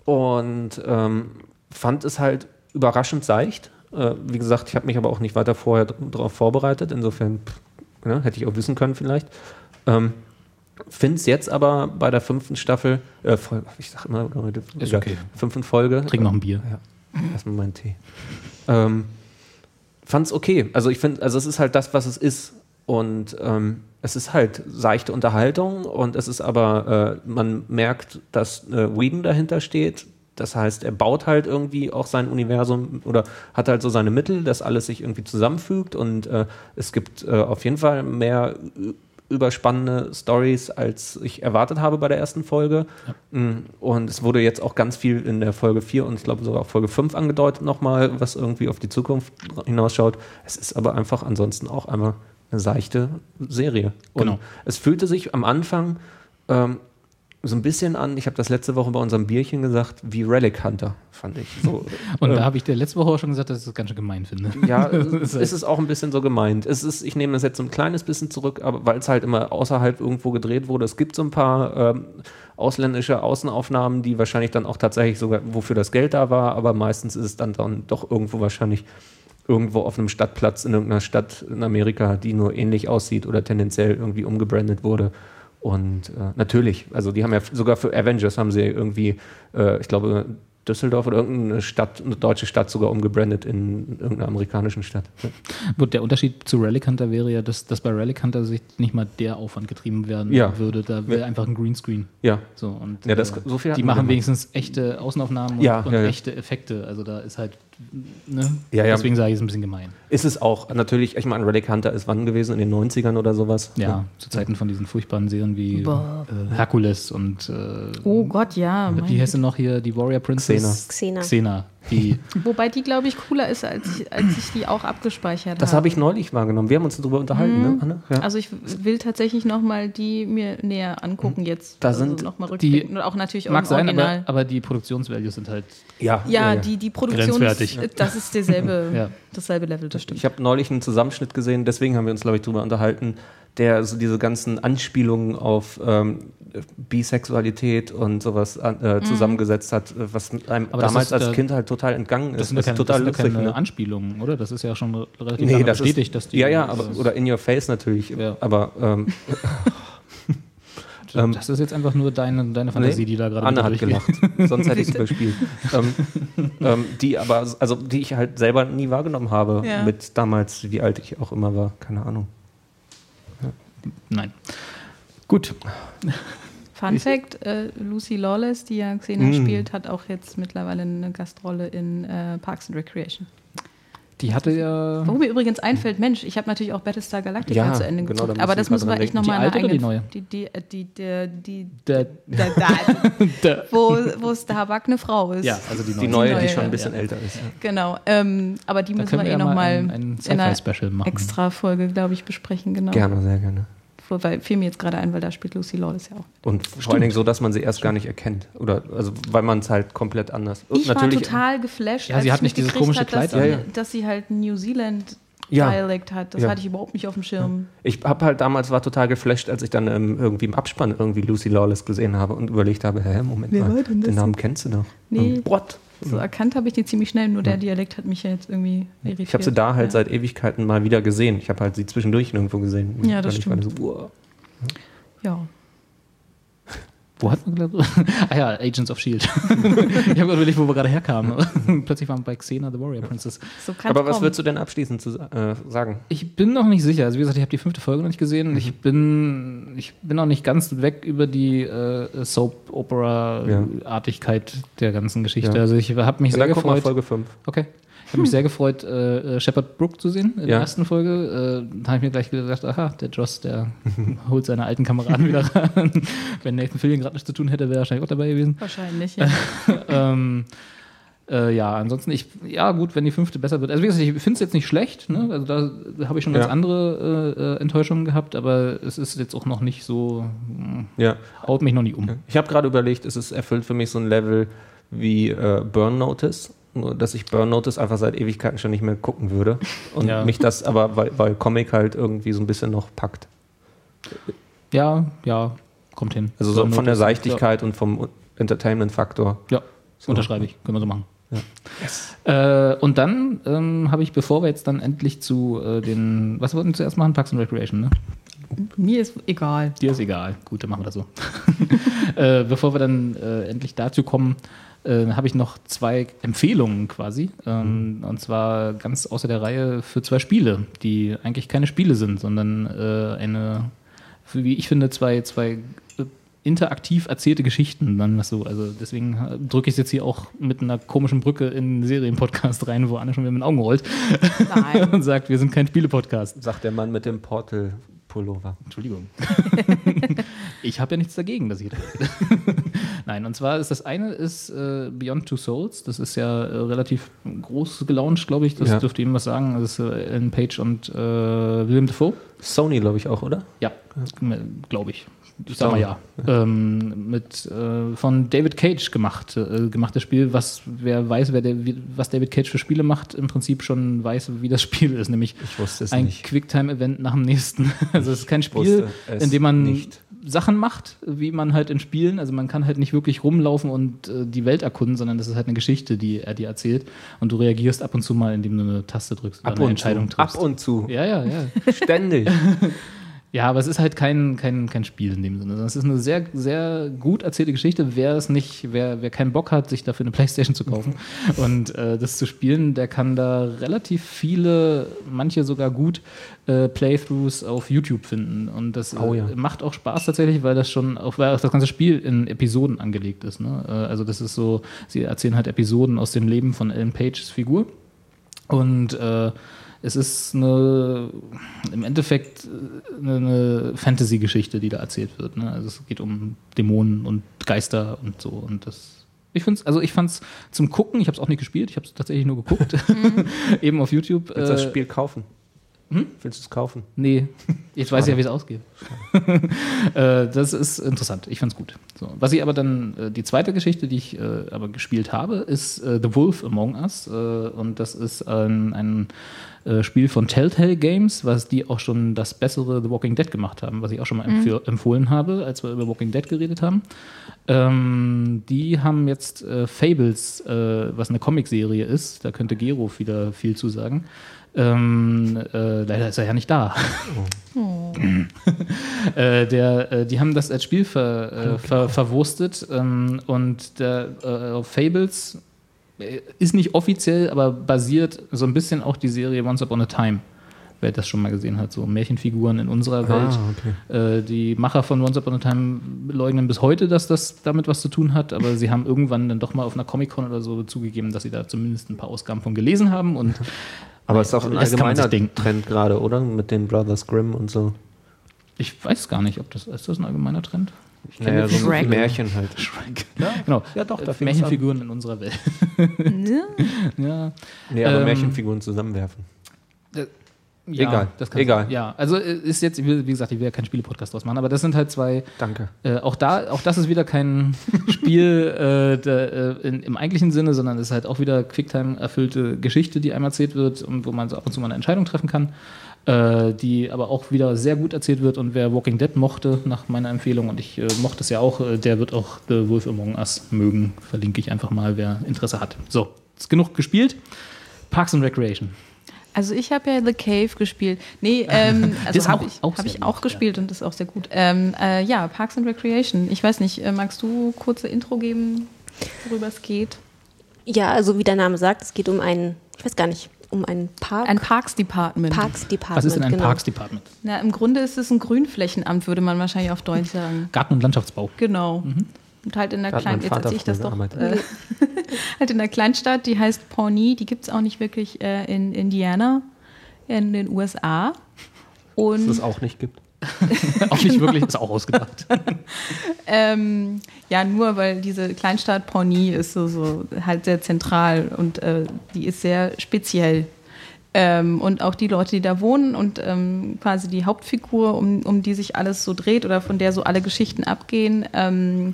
und ähm, fand es halt überraschend seicht. Äh, wie gesagt, ich habe mich aber auch nicht weiter vorher darauf vorbereitet. Insofern pff, ne, hätte ich auch wissen können vielleicht. Ähm, Finde es jetzt aber bei der fünften Staffel, äh, ich sag immer, Ist okay. fünften Folge. Trink noch ein Bier. Ja, erstmal meinen Tee. Ähm, fand's okay. Also ich finde, also es ist halt das, was es ist. Und ähm, es ist halt seichte Unterhaltung und es ist aber, äh, man merkt, dass äh, Whedon dahinter steht. Das heißt, er baut halt irgendwie auch sein Universum oder hat halt so seine Mittel, dass alles sich irgendwie zusammenfügt und äh, es gibt äh, auf jeden Fall mehr überspannende Stories, als ich erwartet habe bei der ersten Folge. Mm, Und es wurde jetzt auch ganz viel in der Folge 4 und ich glaube sogar auch Folge 5 angedeutet nochmal, was irgendwie auf die Zukunft hinausschaut. Es ist aber einfach ansonsten auch einmal eine seichte Serie. Und Genau. es fühlte sich am Anfang ähm, so ein bisschen an, ich habe das letzte Woche bei unserem Bierchen gesagt, wie Relic Hunter, fand ich. So, Und äh, da habe ich dir letzte Woche auch schon gesagt, dass ich das ganz schön gemein finde. Ja, [LAUGHS] es ist ist es auch ein bisschen so gemeint. Es ist, ich nehme das jetzt so ein kleines bisschen zurück, aber weil es halt immer außerhalb irgendwo gedreht wurde. Es gibt so ein paar ähm, ausländische Außenaufnahmen, die wahrscheinlich dann auch tatsächlich sogar, wofür das Geld da war, aber meistens ist es dann, dann doch irgendwo wahrscheinlich irgendwo auf einem Stadtplatz in irgendeiner Stadt in Amerika, die nur ähnlich aussieht oder tendenziell irgendwie umgebrandet wurde. Und äh, natürlich, also die haben ja sogar für Avengers haben sie irgendwie, äh, ich glaube, Düsseldorf oder irgendeine Stadt, eine deutsche Stadt sogar umgebrandet in irgendeiner amerikanischen Stadt. [LAUGHS] Gut, der Unterschied zu Relic Hunter wäre ja, dass, dass bei Relic Hunter sich nicht mal der Aufwand getrieben werden Ja. würde. Da wäre Ja. einfach ein Greenscreen. Ja, So, und, Ja, das- äh, so viel die machen wenigstens echte Außenaufnahmen und, und echte Effekte. Also da ist halt, ne? Ja, ja. Deswegen sage ich es ein bisschen gemein. ist es auch. Natürlich, ich meine, Relic Hunter ist wann gewesen? In den 90ern oder sowas? Ja, zu Zeiten von diesen furchtbaren Serien wie Boah. äh, Herkules und äh, Oh Gott, ja. wie heißt sie noch hier, die Warrior Princess? Xena. Xena. Die, Wobei die, glaube ich, cooler ist, als ich, als ich die auch abgespeichert Das habe ich neulich wahrgenommen. Wir haben uns darüber unterhalten, ne, Anne? Ja. Also ich will tatsächlich nochmal die mir näher angucken jetzt. Da also sind noch mal die- und auch natürlich mag sein, Original. aber, aber die Produktionsvalues sind halt. ja, ja, die, die Produktion, Grenzwertig. ist, das ist derselbe, Ja. dasselbe Level, das stimmt. Ich habe neulich einen Zusammenschnitt gesehen, deswegen haben wir uns, glaube ich, darüber unterhalten, der so diese ganzen Anspielungen auf ähm, Bisexualität und sowas an- Mhm. äh, zusammengesetzt hat, äh, was einem Aber das damals ist, als äh, Kind halt total entgangen Das ist. sind ja keine, total das sind ja lustig. keine ne? Anspielungen, oder? Das ist ja schon relativ Nee, das bestätigt, ist, dass die. ja, ja, aber, das, oder in your face natürlich. Ja. Aber ähm, [LAUGHS] ähm, das ist jetzt einfach nur deine, deine Fantasie, Nee, die da gerade Anne hat gelacht, sonst hätte ich es [LAUGHS] überspielt. ähm, ähm, die aber, also die ich halt selber nie wahrgenommen habe, Ja. mit damals, wie alt ich auch immer war, keine Ahnung. Nein. Gut. Fun Fact: äh, Lucy Lawless, die ja Xena Mm. spielt, hat auch jetzt mittlerweile eine Gastrolle in äh, Parks and Recreation. Die hatte ja. Wo mir übrigens einfällt, Mensch, ich habe natürlich auch Battlestar Galactica Ja, zu Ende genau, geguckt, da aber muss das müssen wir dran echt nochmal Die eine alte oder die eigene. neue? Die, die, äh, die, der, die, Der, da, [LAUGHS] da, wo, wo Starbuck eine Frau ist. ja, also die neue. Die neue, die schon ein ja. bisschen älter ist. Ja. Genau. Ähm, aber die Da müssen wir wir eh ja mal nochmal ein, ein in einer extra Folge, glaube ich, besprechen. Genau. Gerne, sehr gerne. Weil fiel mir jetzt gerade ein, weil da spielt Lucy Lawless ja auch. Und vor allen Dingen so, dass man sie erst gar nicht erkennt. Oder also weil man es halt komplett anders. Und Ich war total geflasht, Ja, als sie hat ich nicht dieses komische hat, dass, Kleid sie, an. Ja, ja. dass sie halt New Zealand Ja. Dialekt hat. Das Ja. hatte ich überhaupt nicht auf dem Schirm. Ich habe halt damals war total geflasht, als ich dann ähm, irgendwie im Abspann irgendwie Lucy Lawless gesehen habe und überlegt habe, hä, Moment Wer mal, den Namen kennst du doch. Nee. Ähm, what? So erkannt habe ich die ziemlich schnell, nur der Dialekt hat mich ja jetzt irgendwie irritiert. Ich habe sie da halt ja. seit Ewigkeiten mal wieder gesehen. Ich habe halt sie zwischendurch nirgendwo gesehen. Ja, das stimmt. So. Ja. Wo hat man gedacht? [LAUGHS] ah ja, Agents of Shield. [LAUGHS] ich habe überlegt, wo wir gerade herkamen. [LAUGHS] Plötzlich waren wir bei Xena the Warrior Princess. So kann's Aber was würdest du denn abschließend zu, äh, sagen? Ich bin noch nicht sicher. Also wie gesagt, ich habe die fünfte Folge noch nicht gesehen. Mhm. Ich bin, ich bin noch nicht ganz weg über die äh, Soap-Opera-Artigkeit der ganzen Geschichte. Ja. Also ich habe mich Ja, sehr dann guck mal gefreut. Folge 5. Okay. Ich habe mich sehr gefreut, äh, äh, Shepard Brook zu sehen in der Ja. ersten Folge. Äh, da habe ich mir gleich gedacht, aha, der Joss, der [LAUGHS] holt seine alten Kameraden wieder ran. [LAUGHS] Wenn Nathan Fillion gerade nichts zu tun hätte, wäre er wahrscheinlich auch dabei gewesen. Wahrscheinlich, [LAUGHS] ja. ähm, äh, ja, ansonsten, ich, ja, gut, wenn die fünfte besser wird. Also, wie gesagt, ich finde es jetzt nicht schlecht. Ne? Also, da, habe ich schon ganz Ja. andere äh, äh, Enttäuschungen gehabt, aber es ist jetzt auch noch nicht so, mh, Ja. haut mich noch nicht um. Ich habe gerade überlegt, es ist erfüllt für mich so ein Level wie äh, Burn Notice. Nur, dass ich Burn Notice einfach seit Ewigkeiten schon nicht mehr gucken würde. Und Ja. mich das aber, weil, weil Comic halt irgendwie so ein bisschen noch packt. Ja, ja, kommt hin. Also so von der Notice, Leichtigkeit und vom Entertainment-Faktor. Ja, ja unterschreibe ich. Können wir so machen. Äh, und dann ähm, habe ich, bevor wir jetzt dann endlich zu äh, den, was wollten wir zuerst machen? Parks and Recreation, ne? Mir ist egal. Dir ist egal. Gut, dann machen wir das so. [LAUGHS] äh, bevor wir dann äh, endlich dazu kommen, äh, habe ich noch zwei Empfehlungen quasi. Ähm, Und zwar ganz außer der Reihe für zwei Spiele, die eigentlich keine Spiele sind, sondern äh, eine, wie ich finde, zwei, zwei äh, interaktiv erzählte Geschichten, dann was so. Also deswegen äh, drücke ich es jetzt hier auch mit einer komischen Brücke in einen Serienpodcast [LAUGHS] rein, wo Anne schon wieder mit den Augen rollt Nein. [LAUGHS] und sagt, wir sind kein Spiele-Podcast. Sagt der Mann mit dem Portal-Pullover. Entschuldigung. [LAUGHS] [LAUGHS] ich habe ja nichts dagegen, dass jeder. [LAUGHS] Nein, und zwar ist das eine ist äh, Beyond Two Souls. Das ist ja äh, relativ groß gelauncht, glaube ich. Das Ja. dürfte ihm was sagen. Das ist äh, Ellen Page und äh, William Defoe. Sony, glaube ich, auch, oder? Ja, glaube ich. Ich sag mal ja. Ähm, mit äh, von David Cage gemacht, äh, gemachtes Spiel, was wer weiß, wer der, wie, was David Cage für Spiele macht, im Prinzip schon weiß, wie das Spiel ist, nämlich ein. Quicktime-Event nach dem nächsten. [LAUGHS] Also es ist kein Spiel, in dem man nicht. Sachen macht, wie man halt in Spielen, also man kann halt nicht wirklich rumlaufen und äh, die Welt erkunden, sondern das ist halt eine Geschichte, die er dir erzählt und du reagierst ab und zu mal, indem du eine Taste drückst oder Ab eine und Entscheidung zu. triffst. Ab und zu. ja, ja, ja. Ständig. [LAUGHS] Ja, aber es ist halt kein, kein, kein Spiel in dem Sinne. Es ist eine sehr, sehr gut erzählte Geschichte. Wer es nicht, wer, wer keinen Bock hat, sich dafür eine Playstation zu kaufen [LAUGHS] und äh, das zu spielen, der kann da relativ viele, manche sogar gut, äh, Playthroughs auf YouTube finden. Und das Oh ja. äh, macht auch Spaß tatsächlich, weil das schon auch, weil auch das ganze Spiel in Episoden angelegt ist. Ne? Äh, also das ist so, sie erzählen halt Episoden aus dem Leben von Ellen Pages Figur. Und äh, es ist eine, im Endeffekt äh, eine, Fantasy-Geschichte, die da erzählt wird. Ne? Also es geht um Dämonen und Geister und so. Und das, ich finde es, also ich fand es zum Gucken, ich habe es auch nicht gespielt, ich habe es tatsächlich nur geguckt, [LAUGHS] [LAUGHS] eben auf YouTube. Willst du das Äh, Spiel kaufen? Willst du es kaufen? Nee, jetzt weiß ich ja, wie es ausgeht. [LAUGHS] äh, das ist interessant. Ich fand's gut. So. Was ich aber dann, die zweite Geschichte, die ich aber gespielt habe, ist The Wolf Among Us. Und das ist ein, ein äh, Spiel von Telltale Games, was die auch schon das bessere The Walking Dead gemacht haben, was ich auch schon mal empf empfohlen habe, als wir über Walking Dead geredet haben. Ähm, die haben jetzt äh, Fables, äh, was eine Comicserie ist. Da könnte Gero wieder viel zu sagen. Ähm, äh, leider ist er ja nicht da. [LAUGHS] äh, der, äh, die haben das als Spiel ver, äh, ver, verwurstet ähm, und der, äh, Fables ist nicht offiziell, aber basiert so ein bisschen auch die Serie Once Upon a Time. Wer das schon mal gesehen hat, so Märchenfiguren in unserer Welt. okay. Äh, die Macher von Once Upon a Time leugnen bis heute, dass das damit was zu tun hat, aber sie haben irgendwann dann doch mal auf einer Comic-Con oder so zugegeben, dass sie da zumindest ein paar Ausgaben von gelesen haben und [LAUGHS] Aber es ist auch ein allgemeiner. Trend gerade, oder? Mit den Brothers Grimm und so. ich weiß gar nicht, ob das ist das ein allgemeiner Trend. Ich kenn Naja, so Shrek. Märchen halt. [LAUGHS] Shrek. Genau. Ja, doch, da Äh, fing's Märchenfiguren in unserer Welt. [LAUGHS] Ne? ja. Nee, aber Ähm, Märchenfiguren zusammenwerfen. Ja, Egal, Das kann egal. Ja, also äh, ist jetzt, wie gesagt, ich will ja keinen Spiele-Podcast draus machen, aber das sind halt zwei. Danke. Äh, auch da, auch das ist wieder kein [LAUGHS] Spiel äh, der, äh, in, im eigentlichen Sinne, sondern es ist halt auch wieder Quicktime erfüllte Geschichte, die einem erzählt wird und wo man so ab und zu mal eine Entscheidung treffen kann, äh, die aber auch wieder sehr gut erzählt wird. Und wer Walking Dead mochte, nach meiner Empfehlung, und ich äh, mochte es ja auch, äh, der wird auch The Wolf Among Us mögen. Verlinke ich einfach mal, wer Interesse hat. So, ist genug gespielt. Parks and Recreation. Also ich habe ja The Cave gespielt. Nee, ähm, [LAUGHS] Das also habe auch- ich, auch hab ich gut, auch gespielt und das ist auch sehr gut. Ähm, äh, ja, Parks and Recreation. Ich weiß nicht, äh, magst du kurze Intro geben, worüber es geht? Ja, also wie der Name sagt, es geht um einen, ich weiß gar nicht, um einen Park. Ein Parks Department. Parks Department. Was ist denn ein genau. Parks Department? Na, im Grunde ist es ein Grünflächenamt, würde man wahrscheinlich auf Deutsch [LAUGHS] sagen. Garten- und Landschaftsbau. Genau. Und halt in der kleinen, jetzt erzähle ich das doch, äh, [LAUGHS] halt in der Kleinstadt, die heißt Pawnee, die gibt es auch nicht wirklich äh, in Indiana, in den USA. Und [LAUGHS] Dass es auch nicht gibt. [LAUGHS] auch nicht wirklich, ist auch ausgedacht. [LAUGHS] Ähm, ja, nur weil diese Kleinstadt Pawnee ist so, so halt sehr zentral und äh, die ist sehr speziell. Ähm, und auch die Leute, die da wohnen und ähm, quasi die Hauptfigur, um, um die sich alles so dreht oder von der so alle Geschichten abgehen, ähm,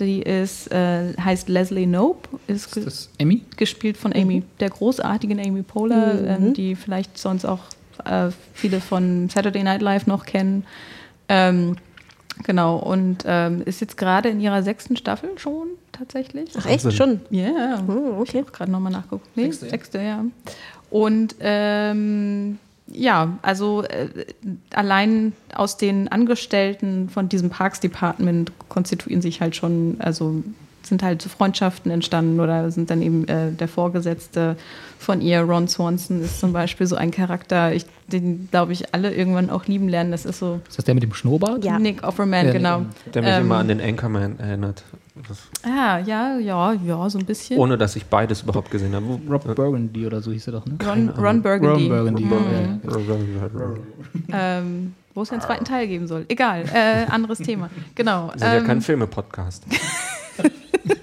die ist, äh, heißt Leslie Nope, ist, Ist Emmy? gespielt von Amy, der großartigen Amy Poehler, Mhm. ähm, die vielleicht sonst auch äh, viele von Saturday Night Live noch kennen. Ähm, genau, und ähm, ist jetzt gerade in ihrer sechsten Staffel schon tatsächlich. Ach echt, schon? Ja, yeah. Oh, okay. Ich habe gerade nochmal nachgeguckt. Nee, Sechste, sechste, ja. ja. Und ähm, ja, also äh, allein aus den Angestellten von diesem Parks Department konstituieren sich halt schon, also sind halt so Freundschaften entstanden oder sind dann eben äh, der Vorgesetzte von ihr, Ron Swanson, ist zum Beispiel so ein Charakter, ich, den glaube ich alle irgendwann auch lieben lernen. Das ist so Ist das der mit dem Schnurrbart? Ja. Nick Offerman, Ja, genau. Der mich Ähm, immer an den Anchorman erinnert. Das, Ah, ja, ja, ja, so ein bisschen. ohne dass ich beides überhaupt gesehen habe. Rob Burgundy oder so hieß er doch, ne? Ron, Ron Burgundy. Ron Burgundy. Mhm. Ja. Ähm, wo es einen zweiten Teil geben soll. Egal, äh, anderes Thema. Genau. Wir sind ja ähm, kein Filme-Podcast. [LAUGHS] [LAUGHS]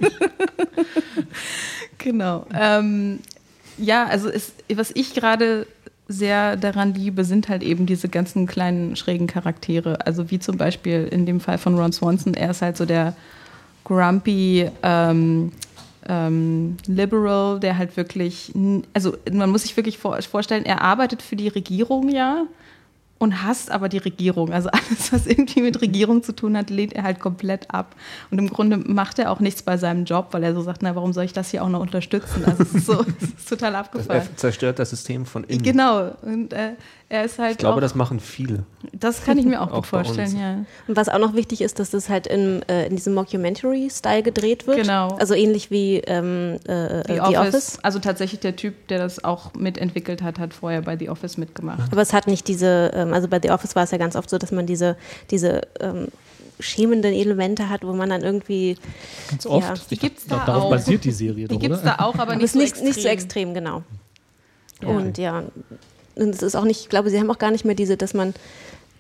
Genau. Ähm, ja, also es, was ich gerade sehr daran liebe, sind halt eben diese ganzen kleinen schrägen Charaktere. Also wie zum Beispiel in dem Fall von Ron Swanson, er ist halt so der grumpy ähm, ähm, Liberal, der halt wirklich, also man muss sich wirklich vor, vorstellen, er arbeitet für die Regierung ja und hasst aber die Regierung. Also alles, was irgendwie mit Regierung zu tun hat, lehnt er halt komplett ab. Und im Grunde macht er auch nichts bei seinem Job, weil er so sagt, na, warum soll ich das hier auch noch unterstützen? Also es ist so, [LAUGHS] es ist total abgefahren. Er zerstört das System von innen. Genau. Und äh, er ist halt Ich glaube, auch, das machen viele. das kann ich mir auch [LAUGHS] Auch gut vorstellen, ja. Und was auch noch wichtig ist, dass das halt in, äh, in diesem Mockumentary-Style gedreht wird. Genau. Also ähnlich wie ähm, äh, The, The Office, Office. also tatsächlich der Typ, der das auch mitentwickelt hat, hat vorher bei The Office mitgemacht. Aber es hat nicht diese, ähm, also bei The Office war es ja ganz oft so, dass man diese, diese ähm, schämenden Elemente hat, wo man dann irgendwie, Ganz oft. Ja. Die gibt's da darauf auch. basiert die Serie Die doch, gibt es da auch, aber aber nicht, so nicht, extrem. nicht so extrem, genau. Ja. Und ja, und es ist auch nicht, ich glaube, sie haben auch gar nicht mehr diese, dass man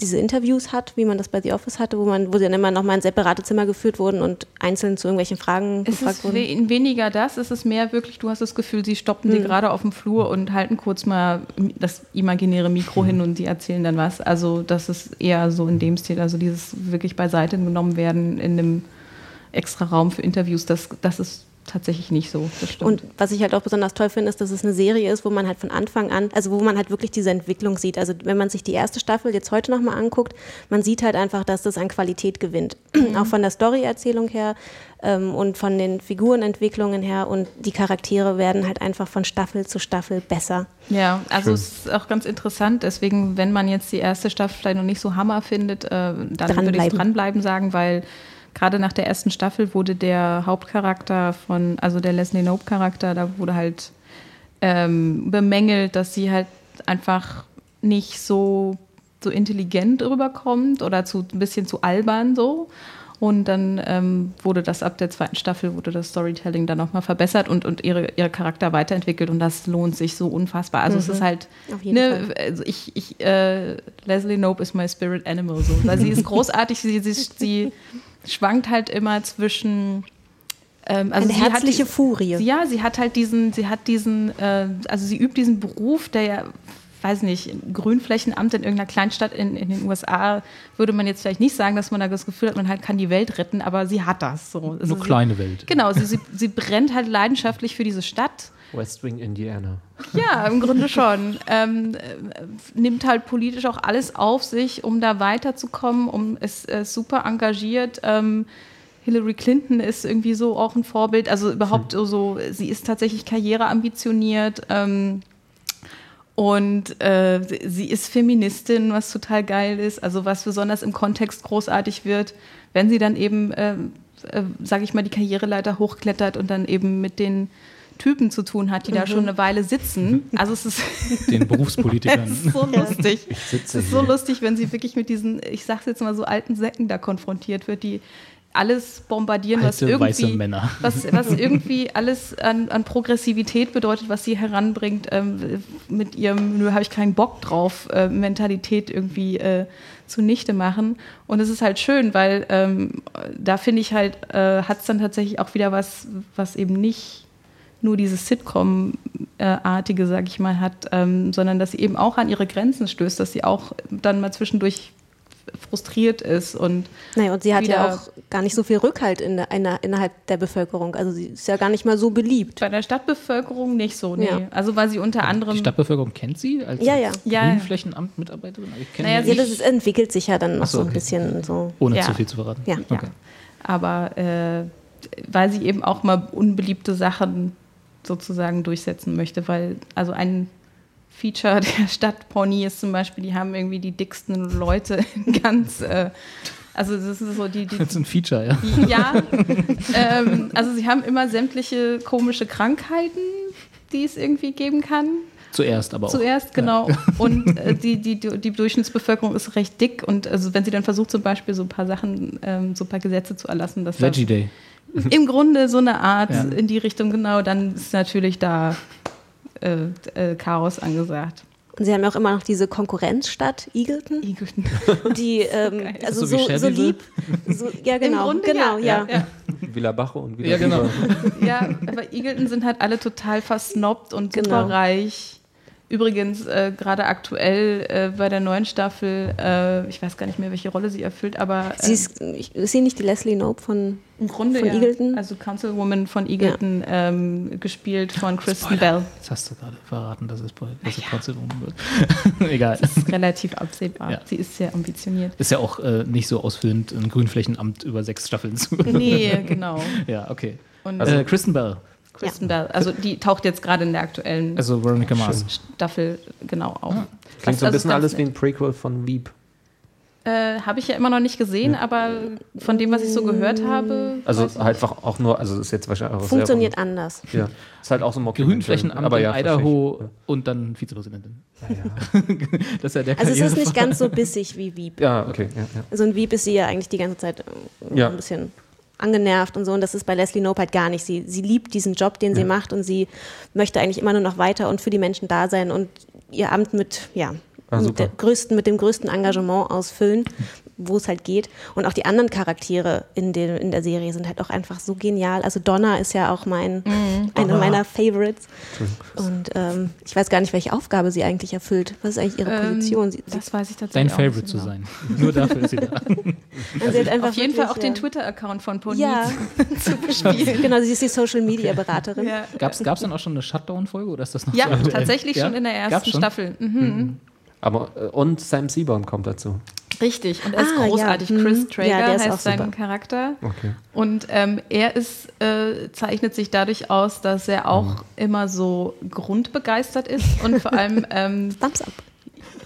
diese Interviews hat, wie man das bei The Office hatte, wo man, wo sie dann immer nochmal in separate Zimmer geführt wurden und einzeln zu irgendwelchen Fragen Es gefragt ist wurden. we weniger das, es ist mehr wirklich, du hast das Gefühl, sie stoppen sie gerade auf dem Flur und halten kurz mal das imaginäre Mikro hin und die erzählen dann was. Also das ist eher so in dem Stil, also dieses wirklich beiseite genommen werden in einem extra Raum für Interviews, das, das ist tatsächlich nicht so. Das stimmt. Und was ich halt auch besonders toll finde, ist, dass es eine Serie ist, wo man halt von Anfang an, also wo man halt wirklich diese Entwicklung sieht. Also wenn man sich die erste Staffel jetzt heute nochmal anguckt, man sieht halt einfach, dass das an Qualität gewinnt. auch von der Storyerzählung her ähm, und von den Figurenentwicklungen her und die Charaktere werden halt einfach von Staffel zu Staffel besser. Ja, also es ist auch ganz interessant. Deswegen, wenn man jetzt die erste Staffel vielleicht noch nicht so Hammer findet, äh, dann würde ich dranbleiben sagen, weil gerade nach der ersten Staffel wurde der Hauptcharakter von, also der Leslie Knope Charakter, da wurde halt ähm, bemängelt, dass sie halt einfach nicht so, so intelligent rüberkommt oder zu, ein bisschen zu albern so. Und dann ähm, wurde das ab der zweiten Staffel, wurde das Storytelling dann nochmal verbessert und, und ihre, ihre Charakter weiterentwickelt und das lohnt sich so unfassbar. Also es ist halt, ne, also ich, ich äh, Leslie Knope ist my spirit animal so, weil sie ist [LAUGHS] großartig, sie, sie, sie schwankt halt immer zwischen ähm, also Eine sie hat herzliche die- Furie. Sie, ja, sie hat halt diesen, sie hat diesen, äh, also sie übt diesen Beruf, der ja, weiß nicht, Grünflächenamt in irgendeiner Kleinstadt in, in den USA würde man jetzt vielleicht nicht sagen, dass man da das Gefühl hat, man halt kann die Welt retten, aber sie hat das so. Also Nur sie, kleine Welt. Genau, sie, sie, sie brennt halt leidenschaftlich für diese Stadt. West Wing, Indiana. Ja, im Grunde schon. Ähm, äh, nimmt halt politisch auch alles auf sich, um da weiterzukommen, um ist äh, super engagiert. Ähm, Hillary Clinton ist irgendwie so auch ein Vorbild. Also überhaupt so, so sie ist tatsächlich karriereambitioniert. Ähm, und äh, sie ist Feministin, was total geil ist. Also was besonders im Kontext großartig wird, wenn sie dann eben, äh, äh, sage ich mal, die Karriereleiter hochklettert und dann eben mit den Typen zu tun hat, die da schon eine Weile sitzen. Also es ist, [LAUGHS] Den Berufspolitikern. [LAUGHS] es ist so lustig. sitze es ist so lustig, wenn sie wirklich mit diesen, ich sag's jetzt mal so alten Säcken da konfrontiert wird, die alles bombardieren, was Alte, weiße irgendwie, Männer. was, was [LAUGHS] irgendwie alles an, an Progressivität bedeutet, was sie heranbringt, ähm, mit ihrem, nö, habe ich keinen Bock drauf, äh, Mentalität irgendwie äh, zunichte machen. Und es ist halt schön, weil ähm, da finde ich halt, äh, hat es dann tatsächlich auch wieder was, was eben nicht nur dieses Sitcom-artige, sag ich mal, hat, ähm, sondern dass sie eben auch an ihre Grenzen stößt, dass sie auch dann mal zwischendurch frustriert ist und Naja, und sie hat ja auch gar nicht so viel Rückhalt in der, einer, innerhalb der Bevölkerung. Also sie ist ja gar nicht mal so beliebt. bei der Stadtbevölkerung nicht so, nee. Ja. Also weil sie unter anderem Die Stadtbevölkerung kennt sie als, Ja, ja. als Ja. Grünflächenamt-Mitarbeiterin? Ich kenne Naja, sie Ja, sie- das ist, entwickelt sich ja dann noch so, so ein okay. bisschen so. ohne Ja. zu viel zu verraten. Ja. Okay. aber äh, weil sie eben auch mal unbeliebte Sachen sozusagen durchsetzen möchte, weil also ein Feature [LAUGHS] der Stadt Pony ist zum Beispiel, die haben irgendwie die dicksten Leute [LAUGHS] in ganz, äh, also das ist so die, die, Das ist ein Feature, ja. die ja, ähm, also sie haben immer sämtliche komische Krankheiten, die es irgendwie geben kann. Zuerst aber auch. Zuerst, genau. [LAUGHS] Und äh, die, die, die Durchschnittsbevölkerung ist recht dick. Und also wenn sie dann versucht, zum Beispiel so ein paar Sachen, ähm, so ein paar Gesetze zu erlassen, dass Veggie das Day. [LAUGHS] im Grunde so eine Art Ja. in die Richtung genau, dann ist natürlich da äh, äh, Chaos angesagt. Und sie haben ja auch immer noch diese Konkurrenzstadt Eagleton, Eagleton. [LAUGHS] die [LAUGHS] ähm, also So so, so lieb. So, ja, genau. Grunde genau, ja. ja. Villa Bajo und Villa Ja, genau. Ja, aber Eagleton sind halt alle total versnobbt und Genau. super reich. Übrigens, äh, gerade aktuell äh, bei der neuen Staffel, äh, ich weiß gar nicht mehr, welche Rolle sie erfüllt, aber äh, Sie ist, ich, ist sie nicht die Leslie Knope von im Grunde von ja, Eagleton? also Councilwoman von Eagleton, ähm, gespielt von Kristen Bell. Jetzt hast du gerade verraten, dass es dass es trotzdem um wird. [LAUGHS] Egal. Das ist relativ absehbar. Ja. Sie ist sehr ambitioniert. Ist ja auch äh, nicht so ausführend, ein Grünflächenamt über sechs Staffeln zu. Nee, [LAUGHS] genau. ja, okay. Und äh, Kristen Bell, Kristen Bell, also die taucht jetzt gerade in der aktuellen also Veronica Mars. Staffel genau auf. Klingt so ein Also bisschen alles wie ein Prequel von Veep. Äh, habe ich ja immer noch nicht gesehen, aber von dem, was ich so gehört habe. Also ich einfach auch nur, also das ist jetzt wahrscheinlich auch funktioniert sehr, anders. Ja, ist halt auch so ein. Grünflächenamt aber in ja, verstehe Idaho und dann Vizepräsidentin. [LAUGHS] das ist ja der Also es ist nicht ganz so bissig wie Wieb. Ja, okay. Ja, ja. So ein Wieb ist sie ja eigentlich die ganze Zeit äh, Ja. ein bisschen angenervt und so. Und das ist bei Leslie Knope halt gar nicht. Sie, sie liebt diesen Job, den sie macht und sie möchte eigentlich immer nur noch weiter und für die Menschen da sein und ihr Amt mit, ja, Ah, mit, größten, mit dem größten Engagement ausfüllen, wo es halt geht. Und auch die anderen Charaktere in, den, in der Serie sind halt auch einfach so genial. Also Donna ist ja auch mein, eine meiner Favorites. Und ähm, ich weiß gar nicht, welche Aufgabe sie eigentlich erfüllt. Was ist eigentlich ihre Ähm, Position? Sie, sie, das weiß ich tatsächlich Dein Favorite zu genau. sein. Nur dafür ist sie da. [LAUGHS] sie hat einfach Auf jeden Fall auch den ja. Twitter-Account von Pony Ja, [LAUGHS] zu [LAUGHS] bespielen. genau, sie ist die Social Media Beraterin. Ja. Gab es dann auch schon eine Shutdown-Folge oder ist das noch Ja, so tatsächlich Ja? schon in der ersten? Staffel. Mhm. Aber, äh, und Sam Seaborn kommt dazu. Richtig. Und er ist Ah, ja. großartig. Mhm. Chris Traeger Ja, der ist auch heißt sein. Charakter. Okay. Und ähm, er ist, äh, zeichnet sich dadurch aus, dass er auch Mhm. immer so grundbegeistert ist und vor allem [LAUGHS] ähm, Thumbs up.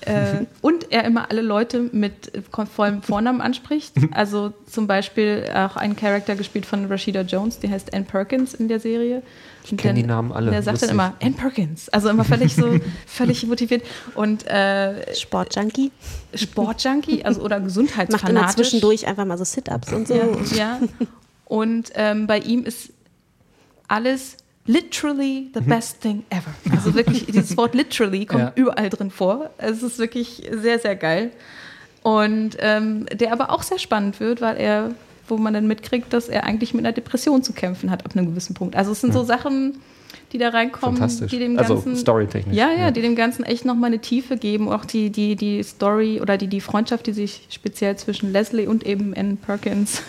Äh, und er immer alle Leute mit vollem Vornamen anspricht. Also zum Beispiel auch ein Charakter gespielt von Rashida Jones, die heißt Ann Perkins in der Serie. Ich kenn die Namen alle, Der sagt dann immer Ann Perkins, also immer völlig so, [LAUGHS] völlig motiviert und äh, Sportjunkie. Sportjunkie, also oder Macht immer gesundheitsfanatisch. zwischendurch einfach mal so Sit-Ups und so. Ja. [LAUGHS] Und ähm, bei ihm ist alles literally the best thing ever. Also wirklich, dieses Wort literally kommt Ja. überall drin vor. Es ist wirklich sehr, sehr geil. Und ähm, der aber auch sehr spannend wird, weil er, wo man dann mitkriegt, dass er eigentlich mit einer Depression zu kämpfen hat ab einem gewissen Punkt. Also es sind so Sachen, die da reinkommen, die dem Also Ganzen. storytechnisch, Ja, ja, ja. die dem Ganzen echt nochmal eine Tiefe geben. Auch die, die, die Story oder die, die Freundschaft, die sich speziell zwischen Leslie und eben Ann Perkins,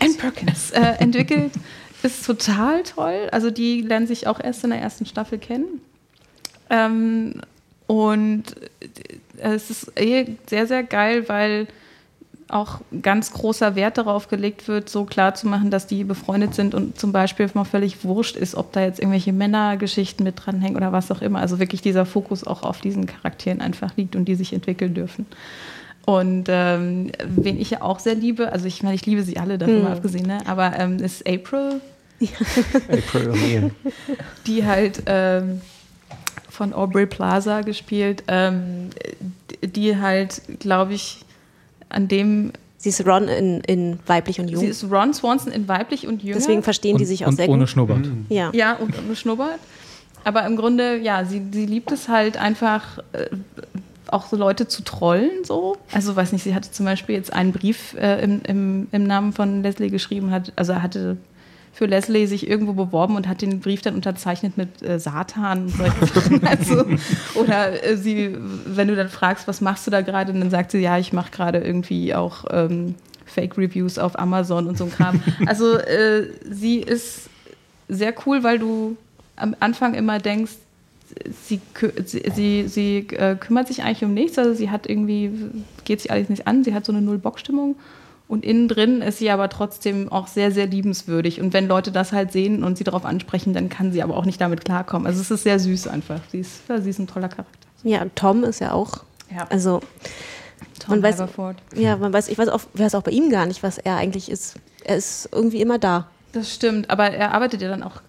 Ann Perkins, [LAUGHS] äh, entwickelt, ist total toll. Also die lernen sich auch erst in der ersten Staffel kennen. Ähm, und äh, es ist eh sehr, sehr geil, weil auch ganz großer Wert darauf gelegt wird, so klar zu machen, dass die befreundet sind und zum Beispiel mal völlig wurscht ist, ob da jetzt irgendwelche Männergeschichten mit dranhängen oder was auch immer. Also wirklich dieser Fokus auch auf diesen Charakteren einfach liegt und die sich entwickeln dürfen. Und ähm, wen ich ja auch sehr liebe, also ich meine, ich liebe sie alle, davon mal abgesehen, ne? aber ähm, ist April, April O'Neil. die halt ähm, von Aubrey Plaza gespielt, ähm, die halt, glaube ich, an dem, Sie ist Ron in, in weiblich und jung. sie ist Ron Swanson in weiblich und jünger. Deswegen verstehen die Und, sich auch und sehr ohne gut. Schnurrbart. Ja. Ja, und ohne Schnurrbart. Aber im Grunde, ja, sie, sie liebt es halt einfach, äh, auch so Leute zu trollen, so. Also, weiß nicht, sie hatte zum Beispiel jetzt einen Brief äh, im, im, im Namen von Leslie geschrieben, hat, also er hatte für Leslie sich irgendwo beworben und hat den Brief dann unterzeichnet mit äh, Satan und solche [LAUGHS] Sachen. Also, oder äh, sie, wenn du dann fragst, was machst du da gerade, dann sagt sie, ja, ich mache gerade irgendwie auch ähm, Fake-Reviews auf Amazon und so ein Kram. Also äh, sie ist sehr cool, weil du am Anfang immer denkst, sie, sie, sie, äh, kümmert sich eigentlich um nichts, also sie hat irgendwie, geht sich alles nicht an, sie hat so eine Null-Bock-Stimmung und innen drin ist sie aber trotzdem auch sehr, sehr liebenswürdig und wenn Leute das halt sehen und sie darauf ansprechen, dann kann sie aber auch nicht damit klarkommen. Also es ist sehr süß einfach, sie ist, ja, sie ist ein toller Charakter. ja, und Tom ist ja auch. Ja. Also, Tom man weiß, Haverford. ja, man weiß, ich weiß auch, weiß auch bei ihm gar nicht, was er eigentlich ist. Er ist irgendwie immer da. Das stimmt, aber er arbeitet ja dann auch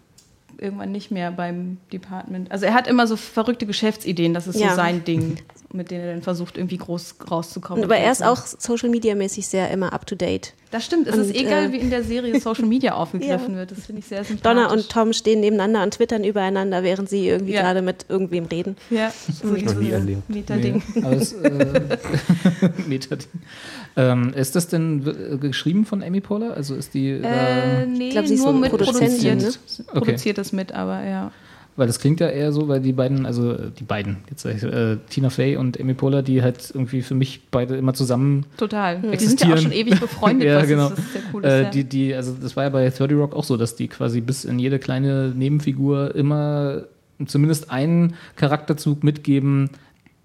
irgendwann nicht mehr beim Department. Also er hat immer so verrückte Geschäftsideen, das ist Ja. so sein Ding, mit denen er dann versucht, irgendwie groß rauszukommen. Aber er ist auch Social Media mäßig sehr immer up to date. Das stimmt, es Und, ist egal, äh, wie in der Serie Social Media aufgegriffen [LAUGHS] Ja. wird. Das finde ich sehr sympathisch. Donna und Tom stehen nebeneinander und twittern übereinander, während sie irgendwie Ja. gerade mit irgendwem reden. Ja, so ich noch nie erlebt. Meta-Ding. Nee, äh, [LAUGHS] Metading. Ähm, ist das denn äh, geschrieben von Amy Poehler? Also ist die. Äh, Äh, nee, glaub, sie ist nur so mit produziert. ne? Okay. Produziert es mit, aber ja. Weil das klingt ja eher so, weil die beiden, also äh, die beiden, jetzt sag ich, äh, Tina Fey und Amy Poehler, die halt irgendwie für mich beide immer zusammen Total. Die sind ja auch schon ewig befreundet. [LAUGHS] ja, was genau. ist, cool ist, äh, ja. die, die, also das war ja bei 30 Rock auch so, dass die quasi bis in jede kleine Nebenfigur immer zumindest einen Charakterzug mitgeben,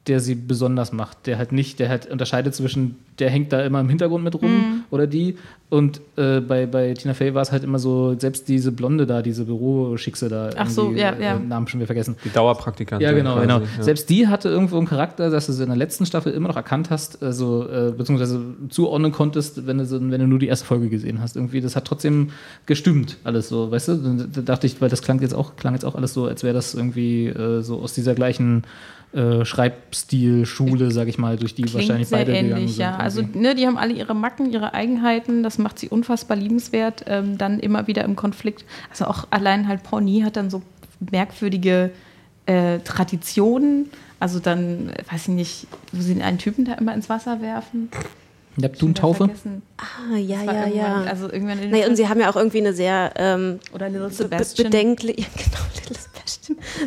der sie besonders macht, der halt nicht, der halt unterscheidet zwischen, der hängt da immer im Hintergrund mit rum Mhm. oder die und äh, bei, bei Tina Fey war es halt immer so, selbst diese Blonde da, diese Büroschickse da, Ach so, irgendwie, ja, äh, ja. Namen schon wieder vergessen. Die Dauerpraktikantin. Ja, genau, quasi, genau. ja. Selbst die hatte irgendwo einen Charakter, dass du sie in der letzten Staffel immer noch erkannt hast, also, äh, beziehungsweise zuordnen konntest, wenn du, so, wenn du nur die erste Folge gesehen hast. Irgendwie, das hat trotzdem gestimmt, alles so, weißt du? Da dachte ich, weil das klang jetzt auch, klang jetzt auch alles so, als wäre das irgendwie äh, so aus dieser gleichen äh, Schreibstil-Schule, sag ich mal, durch die Klingt wahrscheinlich sehr beide gegangen ähnlich, sind. ja. Also ne, die haben alle ihre Macken, ihre Eigenheiten, das macht sie unfassbar liebenswert, ähm, dann immer wieder im Konflikt. Also auch allein halt Pony hat dann so merkwürdige äh, Traditionen. Also dann, äh, weiß ich nicht, wo sie einen Typen da immer ins Wasser werfen. Neptun-Taufe? Ah, ja, ja, ja. Also irgendwann in Naja, und sie haben ja auch irgendwie eine sehr ähm, oder Little Sebastian. bedenklich, [LAUGHS] ja, genau, Little Sebastian,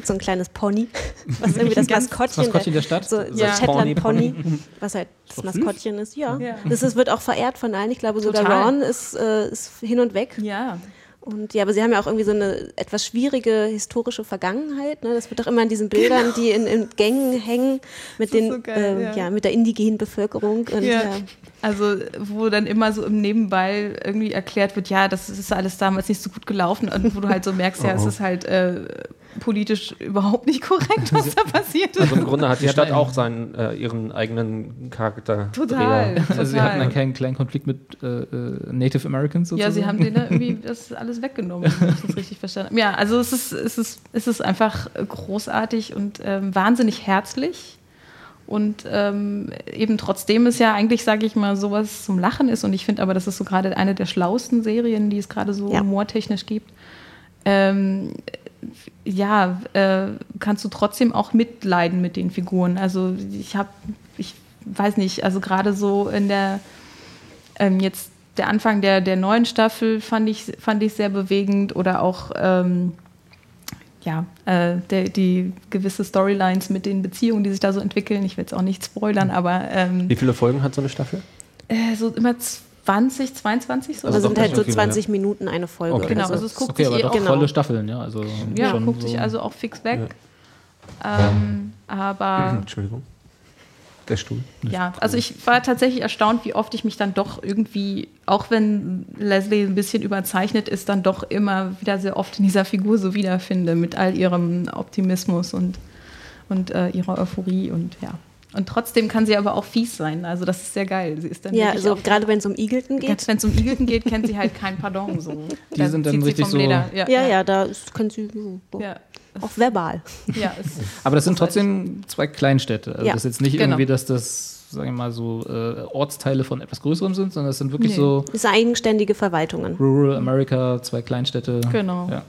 so ein kleines Pony, [LAUGHS] was irgendwie das Maskottchen, Maskottchen der Stadt? so, so Ja. ein Shetland Pony, [LAUGHS] was halt das Maskottchen ist, ja. Ja. Das ist, wird auch verehrt von allen. Ich glaube, sogar Total. Ron ist, äh, ist hin und weg. Ja, Und ja, aber sie haben ja auch irgendwie so eine etwas schwierige historische Vergangenheit. Ne? Das wird doch immer in diesen Bildern, die in, in Gängen hängen, mit Das den, so geil, äh, ja. ja. mit der indigenen Bevölkerung. Und, Ja. ja. Also, wo dann immer so im Nebenbei irgendwie erklärt wird, ja, das ist alles damals nicht so gut gelaufen und wo du halt so merkst, ja, es ist halt äh, politisch überhaupt nicht korrekt, was da passiert ist. Also im Grunde hat die Stadt auch seinen, äh, ihren eigenen Charakter. Total. Also sie hatten total. einen kleinen, Konflikt mit äh, äh, Native Americans Ja, sozusagen. sie haben denen [LAUGHS] irgendwie das alles weggenommen, wenn ich das richtig verstanden habe. Ja, also es ist, es ist, es ist einfach großartig und ähm, wahnsinnig herzlich. Und ähm, eben trotzdem ist ja eigentlich, sage ich mal, sowas zum Lachen ist. Und ich finde aber, das ist so gerade eine der schlauesten Serien, die es gerade so Ja. humortechnisch gibt. Ähm, ja, äh, kannst du trotzdem auch mitleiden mit den Figuren. Also ich habe, ich weiß nicht, also gerade so in der ähm, jetzt der Anfang der, der neuen Staffel fand ich, fand ich sehr bewegend oder auch ähm, ja, äh, der, die gewisse Storylines mit den Beziehungen, die sich da so entwickeln. Ich will jetzt auch nicht spoilern, aber ähm, Wie viele Folgen hat so eine Staffel? äh, so immer 20, 22 so. Also Also sind halt so so viele, 20 Minuten eine Folge. Okay. genau, also so. es guckt Okay, sich aber eh doch auch, Genau. volle Staffeln, ja. Also ja, schon guckt so sich also auch fix weg. Ähm, aber [CLEARS THROAT] Entschuldigung. Der Stuhl. Ja, also ich war tatsächlich erstaunt, wie oft ich mich dann doch irgendwie, auch wenn Leslie ein bisschen überzeichnet ist, dann doch immer wieder sehr oft in dieser Figur so wiederfinde, mit all ihrem Optimismus und, und äh, ihrer Euphorie und ja. Und trotzdem kann sie aber auch fies sein. Also das ist sehr geil. Sie ist dann Ja, also auch- gerade wenn es um Eagleton geht. wenn es um Eagleton geht, kennt sie halt kein Pardon. So. Die sind dann richtig vom so- Leder. Ja, Ja, ja, da ist- können sie so, ja. [LAUGHS] auch verbal. ja es, [LAUGHS] Aber das sind trotzdem zwei Kleinstädte. Also Ja, das ist jetzt nicht genau. irgendwie, dass das, sagen wir mal, so äh, Ortsteile von etwas Größerem sind, sondern das sind wirklich Nee. so Das sind eigenständige Verwaltungen. Rural America, zwei Kleinstädte. Genau. Ja.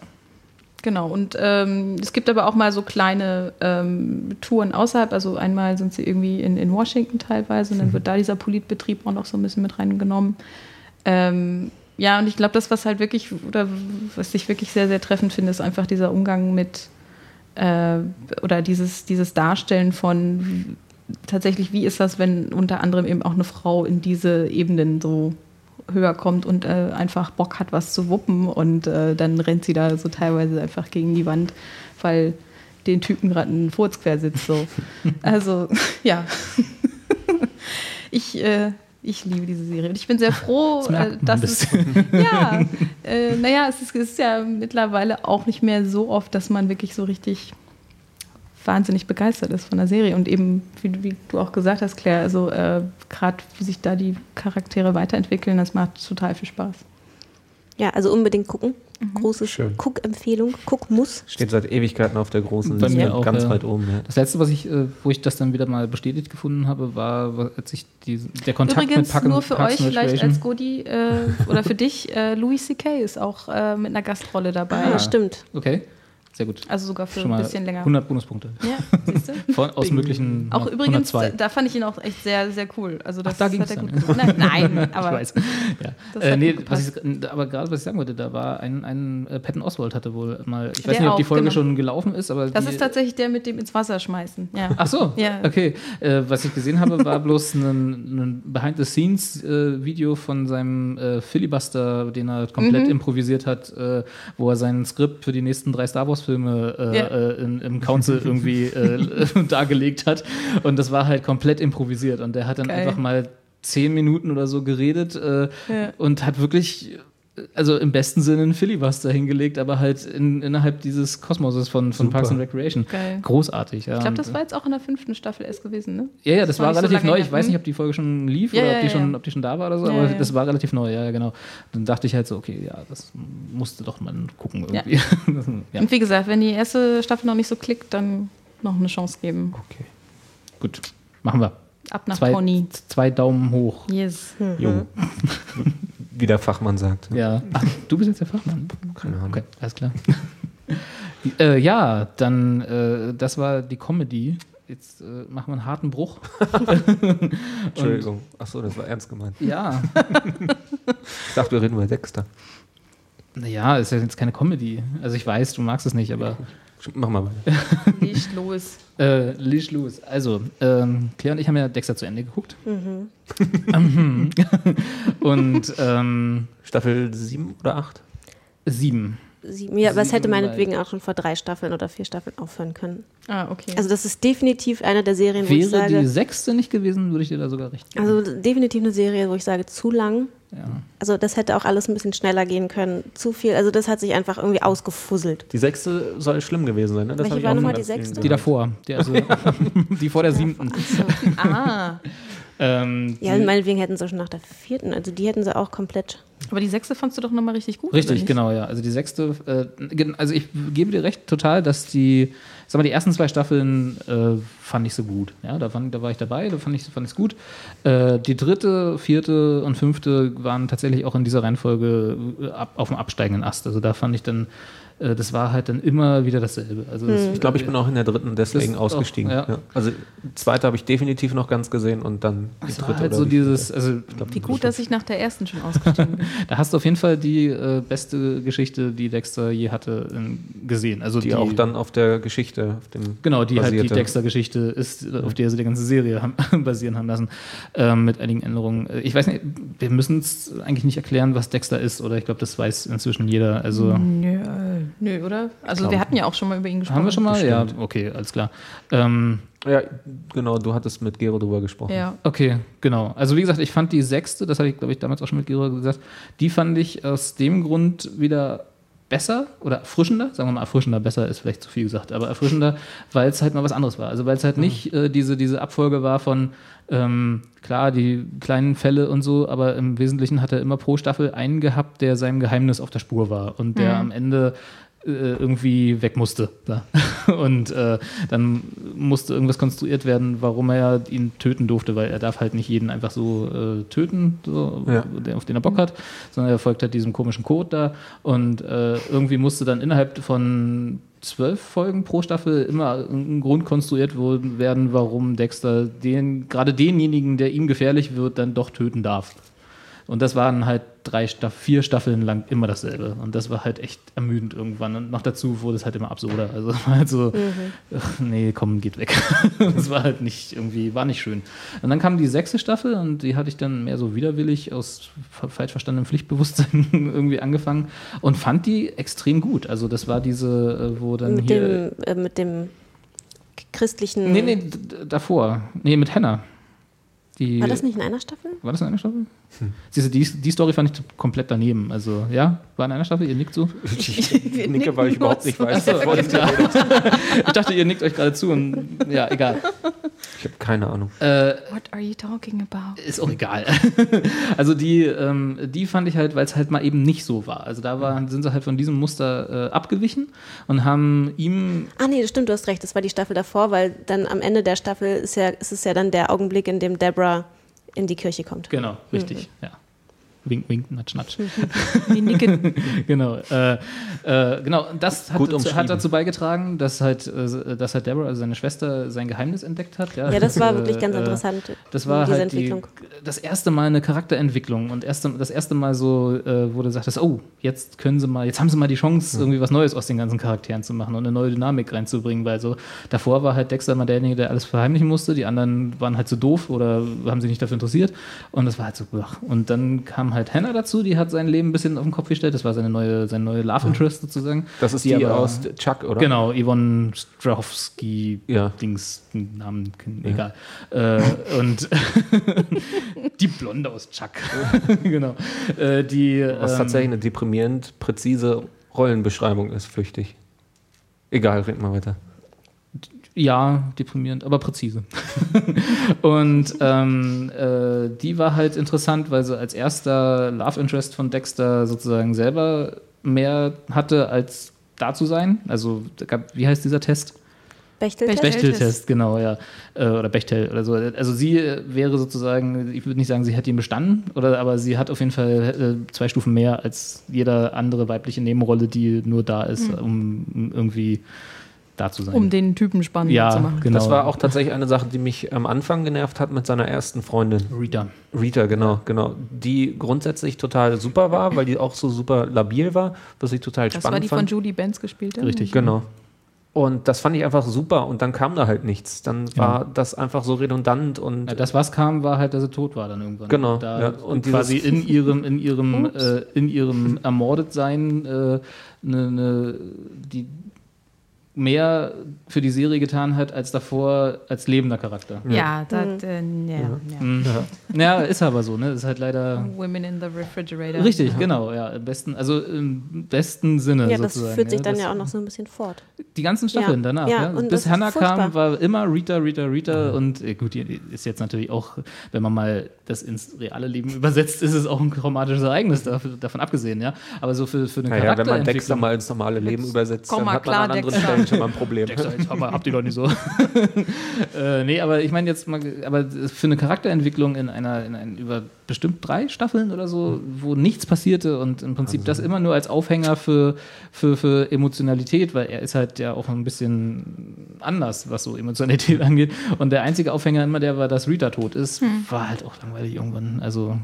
Genau, und ähm, es gibt aber auch mal so kleine ähm, Touren außerhalb. Also einmal sind sie irgendwie in, in Washington teilweise und dann wird da dieser Politbetrieb auch noch so ein bisschen mit reingenommen. Ähm, ja, und ich glaube, das, was halt wirklich, oder was ich wirklich sehr, sehr treffend finde, ist einfach dieser Umgang mit, äh, oder dieses, dieses Darstellen von tatsächlich, wie ist das, wenn unter anderem eben auch eine Frau in diese Ebenen so höher kommt und äh, einfach Bock hat, was zu wuppen und äh, dann rennt sie da so teilweise einfach gegen die Wand, weil den Typen gerade ein Furz quer sitzt. So. [LAUGHS] Also, [LAUGHS] ja. ich, äh, ich liebe diese Serie. Und ich bin sehr [LAUGHS] froh, Das äh, dass es. [LAUGHS] Ja, äh, naja, es ist, es ist ja mittlerweile auch nicht mehr so oft, dass man wirklich so richtig wahnsinnig begeistert ist von der Serie. Und eben, wie, wie du auch gesagt hast, Claire, also äh, gerade wie sich da die Charaktere weiterentwickeln, das macht total viel Spaß. Ja, also unbedingt gucken. Große Schön. Guck-Empfehlung. Guck muss. Steht seit Ewigkeiten auf der großen Bei Liste, auch, ganz ja. weit oben. Ja. Das letzte, was ich, äh, wo ich das dann wieder mal bestätigt gefunden habe, war, als ich die, der Kontakt Übrigens, mit Park and- nur für Parks euch vielleicht als Goodie äh, oder für [LAUGHS] dich, äh, Louis C.K. ist auch äh, mit einer Gastrolle dabei. Ja, stimmt. Okay. Sehr gut. Also sogar für Schon ein bisschen länger. 100 Bonuspunkte. Ja, siehst du? [LAUGHS] Von, aus möglichen Auch 100 übrigens, 102. da fand ich ihn auch echt sehr, sehr cool. Also das Ach, da er dann, gut gemacht. Nein, nein, [LAUGHS] aber ich weiß. Ja. das Äh, hat nee, ich, aber gerade was ich sagen wollte, da war ein, ein äh, Patton Oswald hatte wohl mal, ich weiß Der nicht, ob die Folge genau. schon gelaufen ist, aber das die, ist tatsächlich der mit dem ins Wasser schmeißen. Ja. Ach so, Ja. okay. Äh, was ich gesehen habe, war bloß ein, ein Behind-the-Scenes-Video von seinem äh, Filibuster, den er komplett Mhm. improvisiert hat, äh, wo er sein Skript für die nächsten drei Star Wars-Filme äh, Ja. äh, in, im Council irgendwie äh, [LAUGHS] [LAUGHS] dargelegt hat. Und das war halt komplett improvisiert. Und der hat dann Geil. einfach mal zehn Minuten oder so geredet äh, Ja. und hat wirklich also im besten Sinne einen Filibuster hingelegt, aber halt in, innerhalb dieses Kosmoses von, von Super. Parks and Recreation. Geil. Großartig, ja. Ich glaube, das war jetzt auch in der fünften Staffel erst gewesen, ne? ja, ja, das, war, war so relativ lange neu. Ich weiß nicht, ob die Folge schon lief Ja, oder ja, ob, die ja, schon, ob die schon da war oder so, Ja, aber ja. das war relativ neu, ja, ja, genau. Dann dachte ich halt so, okay, ja, das musste doch mal gucken irgendwie. [LAUGHS] Das- ja. Und wie gesagt, wenn die erste Staffel noch nicht so klickt, dann noch eine Chance geben. Okay. Gut, machen wir. Ab nach Zwei, Pony. zwei Daumen hoch. Yes. Jo. [LAUGHS] Wie der Fachmann sagt. Ja. Ach, du bist jetzt der Fachmann. Keine Ahnung. Okay, alles klar. [LAUGHS] äh, ja, dann, äh, das war die Comedy. Jetzt äh, machen wir einen harten Bruch. [LAUGHS] Entschuldigung. Achso, das war ernst gemeint. Ja. Ich dachte, wir reden über Dexter. Naja, ist ja jetzt keine Comedy. Also ich weiß, du magst es nicht, aber Mach mal weiter. [LAUGHS] Nicht los. Äh, Lish Lewis. Also, ähm, Claire und ich haben ja Dexter zu Ende geguckt. Mhm. [LAUGHS] und [LAUGHS] ähm, Staffel 7 oder 8? sieben. Sieben. Ja, aber es hätte meinetwegen auch schon vor drei Staffeln oder vier Staffeln aufhören können. Ah, okay. Also das ist definitiv eine der Serien, wo ich Wäre die sage, sechste nicht gewesen, würde ich dir da sogar recht geben. also definitiv eine Serie, wo ich sage, zu lang. Ja. Also das hätte auch alles ein bisschen schneller gehen können. Zu viel, also das hat sich einfach irgendwie ausgefusselt. Die sechste soll schlimm gewesen sein, ne? Das Welche war auch nochmal die sechste? Die davor. Die, also, [LAUGHS] [LAUGHS] die vor der siebten. ah, [LAUGHS] Ähm, Ja, meinetwegen hätten sie schon nach der vierten, also die hätten sie auch komplett. aber die sechste fandst du doch nochmal richtig gut. Richtig, genau, ja. Also die sechste, äh, also ich gebe dir recht total, dass die, sag mal, die ersten zwei Staffeln äh, fand ich so gut. Ja, da, fand, da war ich dabei, da fand ich fand ich's gut. Äh, die dritte, vierte und fünfte waren tatsächlich auch in dieser Reihenfolge äh, ab, auf dem absteigenden Ast. Also da fand ich dann, äh, das war halt dann immer wieder dasselbe. Also das, Ich glaube, ich bin auch in der dritten deswegen Das auch, ausgestiegen. ja. Ja. Also die zweite habe ich definitiv noch ganz gesehen und dann die war dritte. halt oder so die dieses, also Ich glaub, Wie gut, dass ich nach der ersten schon ausgestiegen bin. [LAUGHS] da hast du auf jeden Fall die äh, beste Geschichte, die Dexter je hatte, in, gesehen. Also die, auch dann auf der Geschichte, auf dem Genau, die halt die basierte. Dexter-Geschichte ist, äh, auf der sie die ganze Serie haben, [LAUGHS] basieren haben lassen, ähm, mit einigen Änderungen. Äh, Ich weiß nicht, wir müssen es eigentlich nicht erklären, was Dexter ist, oder ich glaube, das weiß inzwischen jeder. Also äh, nö, oder? Also Glaub wir hatten ja auch schon mal über ihn gesprochen. haben wir schon mal? Ja, bestimmt. okay, alles klar. Ähm, Ja, genau, du hattest mit Gero drüber gesprochen. Ja. okay, genau. Also wie gesagt, ich fand die sechste, das hatte ich, glaube ich, damals auch schon mit Gero gesagt, die fand ich aus dem Grund wieder besser oder erfrischender, sagen wir mal erfrischender, besser ist vielleicht zu viel gesagt, aber erfrischender, weil es halt mal was anderes war. Also weil es halt nicht äh, diese, diese Abfolge war von, ähm, klar, die kleinen Fälle und so, aber im Wesentlichen hat er immer pro Staffel einen gehabt, der seinem Geheimnis auf der Spur war und der am Ende irgendwie weg musste. Da. [LAUGHS] Und äh, dann musste irgendwas konstruiert werden, warum er ihn töten durfte, weil er darf halt nicht jeden einfach so äh, töten, so, Ja. auf den er Bock hat, sondern er folgt halt diesem komischen Code da. Und äh, irgendwie musste dann innerhalb von zwölf Folgen pro Staffel immer ein Grund konstruiert werden, warum Dexter den, gerade denjenigen, der ihm gefährlich wird, dann doch töten darf. Und das waren halt drei Staff vier Staffeln lang immer dasselbe. Und das war halt echt ermüdend irgendwann. Und noch dazu wurde es halt immer absurder. Also [LAUGHS] war halt so, ach, nee, komm, geht weg. [LAUGHS] das war halt nicht irgendwie, war nicht schön. Und dann kam die sechste Staffel und die hatte ich dann mehr so widerwillig aus fa- falsch verstandenem Pflichtbewusstsein [LAUGHS] irgendwie angefangen und fand die extrem gut. Also das war diese, äh, wo dann Mit hier. dem, äh, mit dem christlichen. Nee, nee, davor. Nee, mit Hannah. Die, War das nicht in einer Staffel? War das in einer Staffel? Siehst du, die, die Story fand ich komplett daneben. Also, ja, war in einer Staffel, ihr nickt so. [LAUGHS] Ich nicke, weil ich überhaupt nicht weiß, alles ich. [LAUGHS] Ich dachte, ihr nickt euch gerade zu und ja, egal. Ich habe keine Ahnung. Äh, What are you talking about? ist auch egal. [LAUGHS] Also die, ähm, die fand ich halt, weil es halt mal eben nicht so war. Also da waren, sind sie halt von diesem Muster äh, abgewichen und haben ihm Ah nee, das stimmt, du hast recht, das war die Staffel davor, weil dann am Ende der Staffel ist, ja, ist es ja dann der Augenblick, in dem Deborah in die Kirche kommt. Genau, richtig, ja. Wink, wink, natsch, natsch. Die nicken. [LAUGHS] genau. Äh, äh, genau. Das hat, hat dazu beigetragen, dass halt, äh, dass halt Deborah, also seine Schwester, sein Geheimnis entdeckt hat. Ja, Ja, das war Äh, wirklich ganz äh, interessant. Das war diese halt die, Entwicklung. das erste Mal eine Charakterentwicklung und erste, das erste Mal so, äh, wo du sagtest, oh, jetzt können sie mal, jetzt haben sie mal die Chance, irgendwie was Neues aus den ganzen Charakteren zu machen und eine neue Dynamik reinzubringen, weil so davor war halt Dexter mal derjenige, der alles verheimlichen musste, die anderen waren halt so doof oder haben sich nicht dafür interessiert und das war halt so, ach. und dann kam halt Hannah dazu, die hat sein Leben ein bisschen auf den Kopf gestellt, das war seine neue, seine neue Love Interest sozusagen. Das ist die, aber- aus Chuck, oder? Genau, Yvonne Strahovski, Ja. Dings, Namen, egal. Äh, und [LAUGHS] die Blonde aus Chuck. [LAUGHS] genau. Äh, die, Was ähm, tatsächlich eine deprimierend präzise Rollenbeschreibung ist, flüchtig. Egal, red mal weiter. Ja, deprimierend, aber präzise. [LAUGHS] und ähm, äh, die war halt interessant, weil sie als erster Love Interest von Dexter sozusagen selber mehr hatte, als da zu sein. Also, da gab, wie heißt dieser Test? Bechteltest? Bechtel- Bechtel-Test, genau, ja. Äh, Oder Bechtel oder so. Also sie wäre sozusagen, ich würde nicht sagen, sie hätte ihn bestanden, oder, aber sie hat auf jeden Fall äh, zwei Stufen mehr als jede andere weibliche Nebenrolle, die nur da ist, um um irgendwie da zu sein. Um den Typen spannend ja, zu machen. genau. Das war auch tatsächlich eine Sache, die mich am Anfang genervt hat mit seiner ersten Freundin. Rita. Rita, genau, genau. Die grundsätzlich total super war, weil die auch so super labil war, was ich total Das war spannend die von fand. Judy Benz gespielte. Richtig. Genau. Und das fand ich einfach super und dann kam da halt nichts. Dann war das einfach so redundant und Ja, das, was kam, war halt, dass sie tot war dann irgendwann. Genau, Da ja. und quasi in ihrem, in ihrem, äh, in ihrem Ermordetsein äh, ne, ne, die mehr für die Serie getan hat, als davor als lebender Charakter. Ja, das, äh, ja, ja. Mhm. Ja, ist aber so, ne? Ist halt leider. Women in the Refrigerator. Richtig, genau, ja, im besten, also im besten Sinne Ja, das sozusagen. führt sich dann das, ja auch noch so ein bisschen fort. Die ganzen Staffeln Ja. danach, Ja, ja. Bis Hannah kam, war immer Rita, Rita, Rita und äh, gut, die ist jetzt natürlich auch, wenn man mal das ins reale Leben übersetzt, ist es auch ein traumatisches Ereignis, dafür, davon abgesehen, ja. Aber so für, für eine naja, wenn man Charakterentwicklung. Dexter mal ins normale Leben übersetzt, komm dann mal hat man klar, an anderen Dexter. Stellen schon mal ein Problem. Dexter, jetzt aber habt ihr doch nicht so. [LAUGHS] äh, nee, aber ich meine jetzt mal, aber für eine Charakterentwicklung in einer, in ein, über bestimmt drei Staffeln oder so, wo nichts passierte und im Prinzip das immer nur als Aufhänger für, für, für Emotionalität, weil er ist halt ja auch ein bisschen anders, was so Emotionalität [LAUGHS] angeht. Und der einzige Aufhänger immer, der war, dass Rita tot ist, war halt auch langweilig irgendwann. Also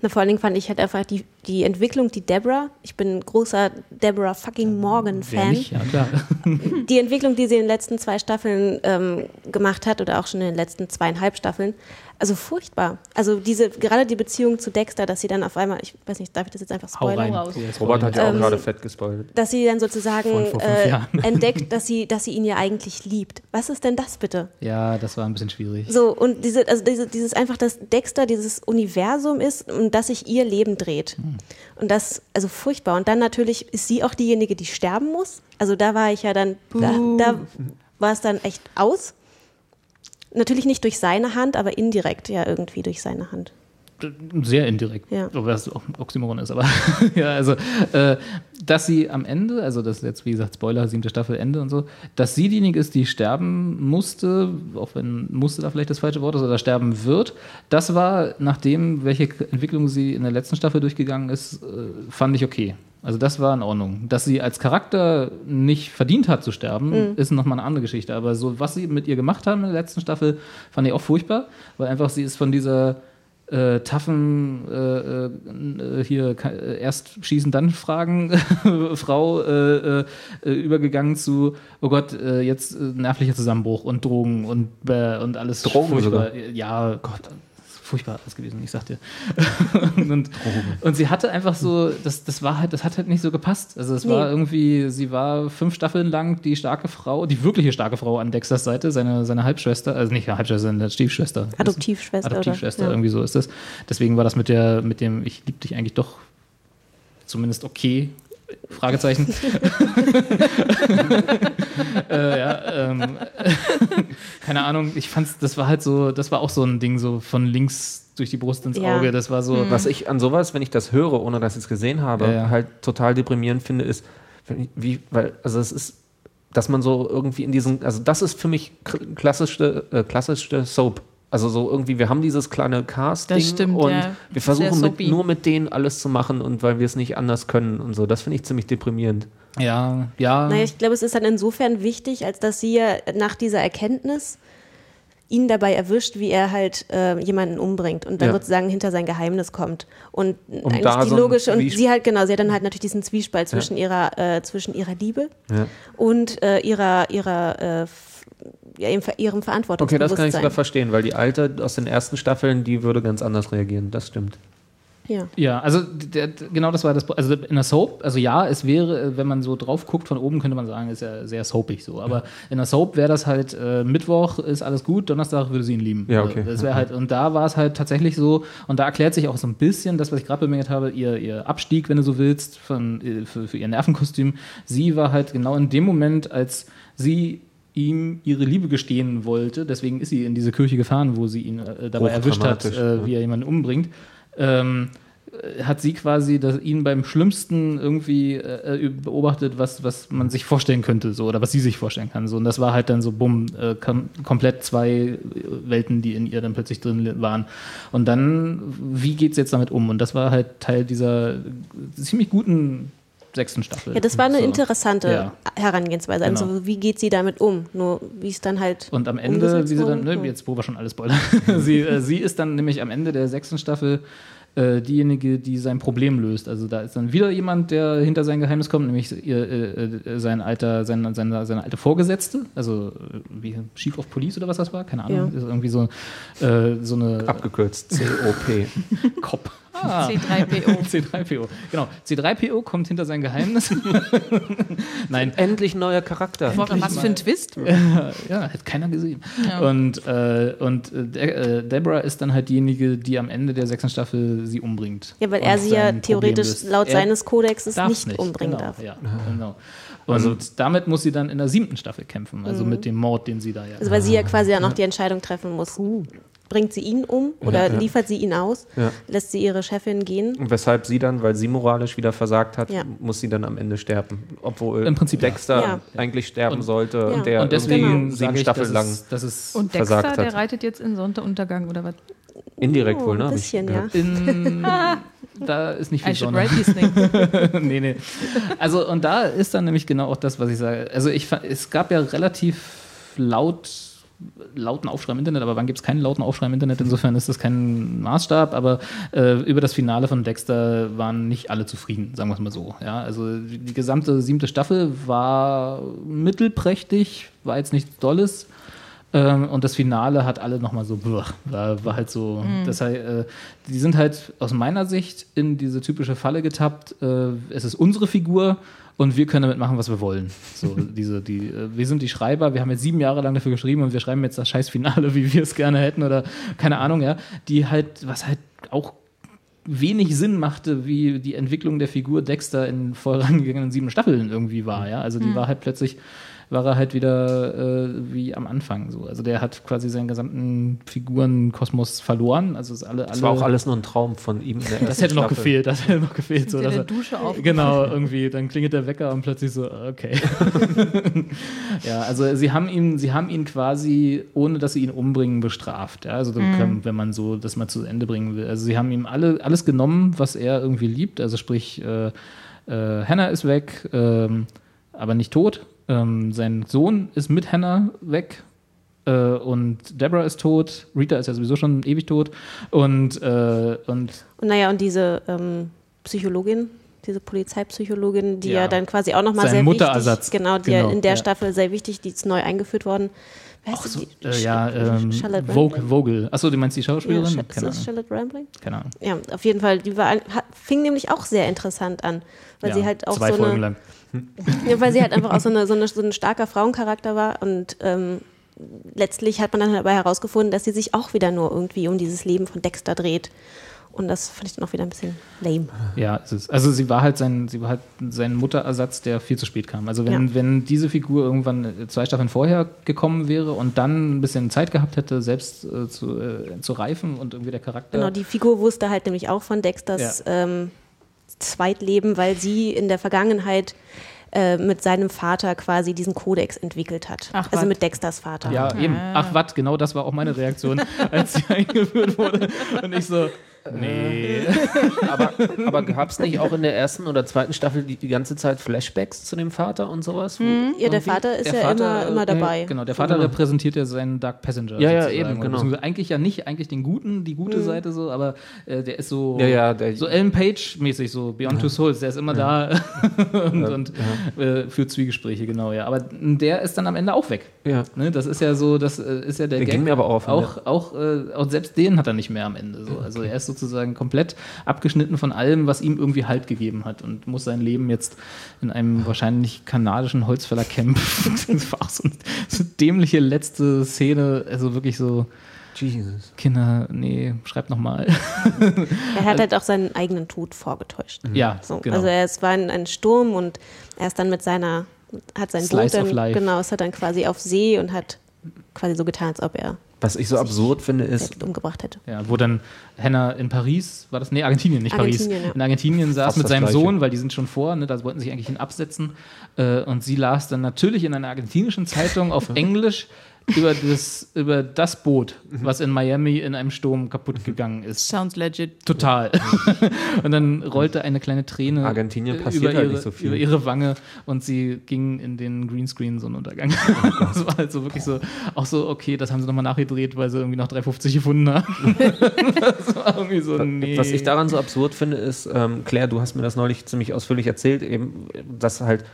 Na, vor allen Dingen fand ich halt einfach die, die Entwicklung, die Deborah, ich bin großer Deborah fucking Morgan-Fan, ja klar. [LAUGHS] [LAUGHS] die Entwicklung, die sie in den letzten zwei Staffeln ähm, gemacht hat oder auch schon in den letzten zweieinhalb Staffeln, also furchtbar. Also diese, gerade die Beziehung zu Dexter, dass sie dann auf einmal, ich weiß nicht, darf ich das jetzt einfach Hau spoilern? rein. Robert hat ja auch Ähm, gerade fett gespoilt. Dass sie dann sozusagen äh, [LAUGHS] entdeckt, dass sie, dass sie ihn ja eigentlich liebt. Was ist denn das bitte? Ja, das war ein bisschen schwierig. So, und diese, also diese, dieses einfach, dass Dexter dieses Universum ist und dass sich ihr Leben dreht. Und das, also furchtbar. Und dann natürlich ist sie auch diejenige, die sterben muss. Also da war ich ja dann, da, da war es dann echt aus. Natürlich nicht durch seine Hand, aber indirekt ja irgendwie durch seine Hand. Sehr indirekt, Ja. obwohl das auch Oxymoron ist, aber [LAUGHS] ja, also, äh, dass sie am Ende, also das ist jetzt, wie gesagt, Spoiler, siebte Staffel, Ende und so, dass sie diejenige ist, die sterben musste, auch wenn musste da vielleicht das falsche Wort ist, oder sterben wird, das war, nachdem, welche Entwicklung sie in der letzten Staffel durchgegangen ist, äh, fand ich okay. Also das war in Ordnung. Dass sie als Charakter nicht verdient hat zu sterben, ist nochmal eine andere Geschichte. Aber so, was sie mit ihr gemacht haben in der letzten Staffel, fand ich auch furchtbar, weil einfach sie ist von dieser äh, taffen äh, äh, hier äh, erst schießen, dann fragen [LAUGHS] Frau äh, äh, übergegangen zu, oh Gott, äh, jetzt äh, nervlicher Zusammenbruch und Drogen und, äh, und alles Drogen furchtbar. Ja, Gott, furchtbar alles gewesen, ich sag dir. [LAUGHS] und, und sie hatte einfach so, das, das war halt, das hat halt nicht so gepasst. Also es war Nee. irgendwie, sie war fünf Staffeln lang die starke Frau, die wirkliche starke Frau an Dexters Seite, seine, seine Halbschwester, also nicht Halbschwester, seine Stiefschwester. Adoptivschwester. Adoptivschwester, oder? Ja. irgendwie so ist das. Deswegen war das mit der, mit dem, ich lieb dich eigentlich doch zumindest okay. Fragezeichen. [LAUGHS] [LAUGHS] äh, ja, ähm, [LAUGHS] keine Ahnung, ich fand's, das war halt so, das war auch so ein Ding, so von links durch die Brust ins Ja. Auge. Das war so, Was ich an sowas, wenn ich das höre, ohne dass ich es gesehen habe, Ja, ja. halt total deprimierend finde, ist, wie, weil, also es ist, dass man so irgendwie in diesen, also das ist für mich klassischste, äh, klassischste Soap. Also so irgendwie, wir haben dieses kleine Casting stimmt, und ja. wir versuchen mit, nur mit denen alles zu machen und weil wir es nicht anders können und so. Das finde ich ziemlich deprimierend. Ja, ja. Naja, ich glaube, es ist dann insofern wichtig, als dass sie ja nach dieser Erkenntnis ihn dabei erwischt, wie er halt äh, jemanden umbringt und dann Ja. sozusagen hinter sein Geheimnis kommt. Und Um eigentlich die so logische, und sie halt, genau, sie hat dann halt natürlich diesen Zwiespalt zwischen ihrer, äh, zwischen ihrer Liebe Ja. und äh, ihrer, ihrer, äh, ja, ihrem, Ver- ihrem Okay, Verantwortungsbewusstsein. das kann ich sogar verstehen, weil die alte aus den ersten Staffeln, die würde ganz anders reagieren. Das stimmt. Ja. Ja, also der, genau das war das. Also in der Soap, also ja, es wäre, äh, wenn man so drauf guckt von oben, könnte man sagen, ist ja sehr soapig so. Aber in der Soap wäre das halt äh, Mittwoch ist alles gut, Donnerstag würde sie ihn lieben. Ja, okay. Also Das wäre halt und da war es halt tatsächlich so und da erklärt sich auch so ein bisschen das, was ich gerade bemängelt habe, ihr, ihr Abstieg, wenn du so willst, von äh, für, für ihr Nervenkostüm. Sie war halt genau in dem Moment, als sie ihm ihre Liebe gestehen wollte, deswegen ist sie in diese Kirche gefahren, wo sie ihn äh, dabei erwischt hat, äh, wie er jemanden umbringt. Ähm, äh, hat sie quasi das, ihn beim Schlimmsten irgendwie äh, beobachtet, was, was man sich vorstellen könnte, so oder was sie sich vorstellen kann. So. Und das war halt dann so, bumm, äh, kom komplett zwei äh, Welten, die in ihr dann plötzlich drin waren. Und dann, wie geht's jetzt damit um? Und das war halt Teil dieser äh, ziemlich guten sechsten Staffel. Ja, das war eine So. interessante Ja. Herangehensweise. Also, Genau. wie geht sie damit um? Nur, wie es dann halt. Und am Ende, wie sie dann, ne, jetzt wo wir schon alles spoilern, [LAUGHS] sie, äh, sie ist dann nämlich am Ende der sechsten Staffel äh, diejenige, die sein Problem löst. Also da ist dann wieder jemand, der hinter sein Geheimnis kommt, nämlich ihr, äh, äh, sein alter, sein, seine, seine alte Vorgesetzte, also äh, wie Chief of Police oder was das war, keine Ahnung, Ja. ist irgendwie so, äh, so eine Abgekürzt, [LAUGHS] COP. Cop. Ah. C3PO. [LAUGHS] C3PO. Genau. C3PO kommt hinter sein Geheimnis. [LAUGHS] Nein, Endlich neuer Charakter. Boah, was für ein Twist. ja, hat keiner gesehen. Ja. Und, äh, und äh, De äh, Deborah ist dann halt diejenige, die am Ende der sechsten Staffel sie umbringt. Ja, weil er sie ja theoretisch laut Er seines Kodexes darf nicht, umbringen genau, darf. Ja, genau. Und damit muss sie dann in der siebten Staffel kämpfen, also mit dem Mord, den sie da ja. Also weil sie ja quasi dann auch die Entscheidung treffen muss. Bringt sie ihn um oder ja. liefert sie ihn aus? Ja. Lässt sie ihre Chefin gehen? Und weshalb sie dann, weil sie moralisch wieder versagt hat, Ja. muss sie dann am Ende sterben. Obwohl Im Prinzip ja. Dexter Ja. eigentlich sterben Und- sollte Ja. und der und deswegen sieben ich, Staffeln lang dass es, dass es Und Dexter, versagt der hat. reitet jetzt in Sonnenuntergang oder was? indirekt Oh, wohl, ne? ein hab ich bisschen, ja. in, [LAUGHS] da ist nicht viel I Sonne. [LAUGHS] nee, nee. Also, und da ist dann nämlich genau auch das, was ich sage. Also, ich, es gab ja relativ laut, lauten Aufschrei im Internet, aber wann gibt es keinen lauten Aufschrei im Internet? Insofern ist das kein Maßstab, aber äh, über das Finale von Dexter waren nicht alle zufrieden, sagen wir es mal so. Ja, also, die, gesamte siebte Staffel war mittelprächtig, war jetzt nichts Dolles. Ähm, und das Finale hat alle nochmal so, war, war halt so, das heißt, äh, die sind halt aus meiner Sicht in diese typische Falle getappt, äh, es ist unsere Figur und wir können damit machen, was wir wollen. So, diese, die, äh, wir sind die Schreiber, wir haben jetzt sieben Jahre lang dafür geschrieben und wir schreiben jetzt das scheiß Finale, [LAUGHS] wie wir es gerne hätten oder keine Ahnung, ja, die halt, was halt auch wenig Sinn machte, wie die Entwicklung der Figur Dexter in vorangegangenen sieben Staffeln irgendwie war, ja. Also die war halt plötzlich, war er halt wieder äh, wie am Anfang so. Also der hat quasi seinen gesamten Figurenkosmos verloren. Also es alle, alle Das war auch alles nur ein Traum von ihm. in der [LAUGHS] das hätte noch Staffel. gefehlt, das hätte noch gefehlt. So, dass er, Dusche [LAUGHS] auf. Genau, irgendwie, dann klingelt der Wecker und plötzlich so, okay. [LAUGHS] ja, also sie haben ihn, sie haben ihn quasi, ohne dass sie ihn umbringen, bestraft. Ja, also Mhm. wenn man so das mal zu Ende bringen will. Also sie haben ihm alle, alles genommen, was er irgendwie liebt. Also sprich, äh, äh, Hannah ist weg, ähm, aber nicht tot. Ähm, sein Sohn ist mit Hannah weg. Äh, und Deborah ist tot. Rita ist ja sowieso schon ewig tot. Und, äh, und Und naja, und diese ähm, Psychologin, diese Polizeipsychologin, die ja, Ja. dann quasi auch nochmal sehr Mutterersatz. wichtig, genau, die Genau, ja in der ja. Staffel sehr wichtig, die ist neu eingeführt worden. Wer heißt so, die? äh, ja, ähm, Charlotte Rampling? Vogel. Achso, du meinst die Ja, Schauspielerin? Sch- ist keine, das Ahnung. Charlotte Rampling? keine Ahnung. Ja, auf jeden Fall, die war, fing nämlich auch sehr interessant an, weil ja, sie halt auch zwei so Folgen eine, lang. Ja, weil sie halt einfach auch so, eine, so, eine, so ein starker Frauencharakter war und ähm, letztlich hat man dann dabei herausgefunden, dass sie sich auch wieder nur irgendwie um dieses Leben von Dexter dreht. Und das fand ich dann auch wieder ein bisschen lame. Ja, ist, also sie war halt sein, sie war halt sein Mutterersatz, der viel zu spät kam. Also wenn, Ja. wenn diese Figur irgendwann äh, zwei Staffeln vorher gekommen wäre und dann ein bisschen Zeit gehabt hätte, selbst äh, zu, äh, zu reifen und irgendwie der Charakter. Genau, die Figur wusste halt nämlich auch von Dexters ähm, Zweitleben, weil sie in der Vergangenheit äh, mit seinem Vater quasi diesen Kodex entwickelt hat. Ach, also wat. mit Dexters Vater. Ja, eben. Ach, was, genau das war auch meine Reaktion, als sie [LAUGHS] eingeführt wurde. Und ich so, nee. [LAUGHS] aber aber gab es nicht auch in der ersten oder zweiten Staffel die, die ganze Zeit Flashbacks zu dem Vater und sowas? wo Ja, der Vater ist Der ja Vater, immer, immer äh, dabei. Genau, der Vater Genau. repräsentiert ja seinen Dark Passenger. Ja, ja, eben, genau. Eigentlich ja nicht, eigentlich den Guten, die gute Seite so, aber äh, der ist so, Ja, ja, der- so Ellen Page-mäßig, so Beyond Two Souls, der ist immer da [LAUGHS] und, und äh, führt Zwiegespräche, genau, ja. Aber der ist dann am Ende auch weg. Ja. Ne, das ist ja so, das äh, ist ja der, Der Gag. ging mir aber auch auf den auch, auch, äh, auch selbst den hat er nicht mehr am Ende. So. Also er ist sozusagen komplett abgeschnitten von allem, was ihm irgendwie Halt gegeben hat und muss sein Leben jetzt in einem wahrscheinlich kanadischen Holzfällercamp. [LAUGHS] das war auch so eine, so eine dämliche letzte Szene, also wirklich so. Jesus. Kinder, nee, schreibt nochmal. Er hat halt auch seinen eigenen Tod vorgetäuscht. ja, So, genau. Also er, es war ein, ein Sturm und er ist dann mit seiner, hat sein Slice Boot of dann, life. genau, es hat dann quasi auf See und hat quasi so getan, als ob er Was ich so absurd finde, ist, umgebracht hätte. Ja, wo dann Hannah in Paris, war das? Nee, Argentinien, nicht Argentinien, Paris. ja. In Argentinien saß Fast mit seinem Gleiche. Sohn, weil die sind schon vor, ne, da wollten sie sich eigentlich hin absetzen. Äh, und sie las dann natürlich in einer argentinischen Zeitung auf [LAUGHS] Englisch über das, über das Boot, Mhm. was in Miami in einem Sturm kaputt gegangen ist. Sounds legit. Total. [LAUGHS] und dann rollte eine kleine Träne Argentinien passiert über, halt ihre, nicht so viel. über ihre Wange und sie ging in den Greenscreen-Sonnenuntergang. Oh [LAUGHS] das war halt so wirklich so, auch so, okay, das haben sie nochmal nachgedreht, weil sie irgendwie noch 3,50 gefunden haben. [LAUGHS] das war irgendwie so, nee. Was ich daran so absurd finde, ist, ähm, Claire, du hast mir das neulich ziemlich ausführlich erzählt, eben, dass halt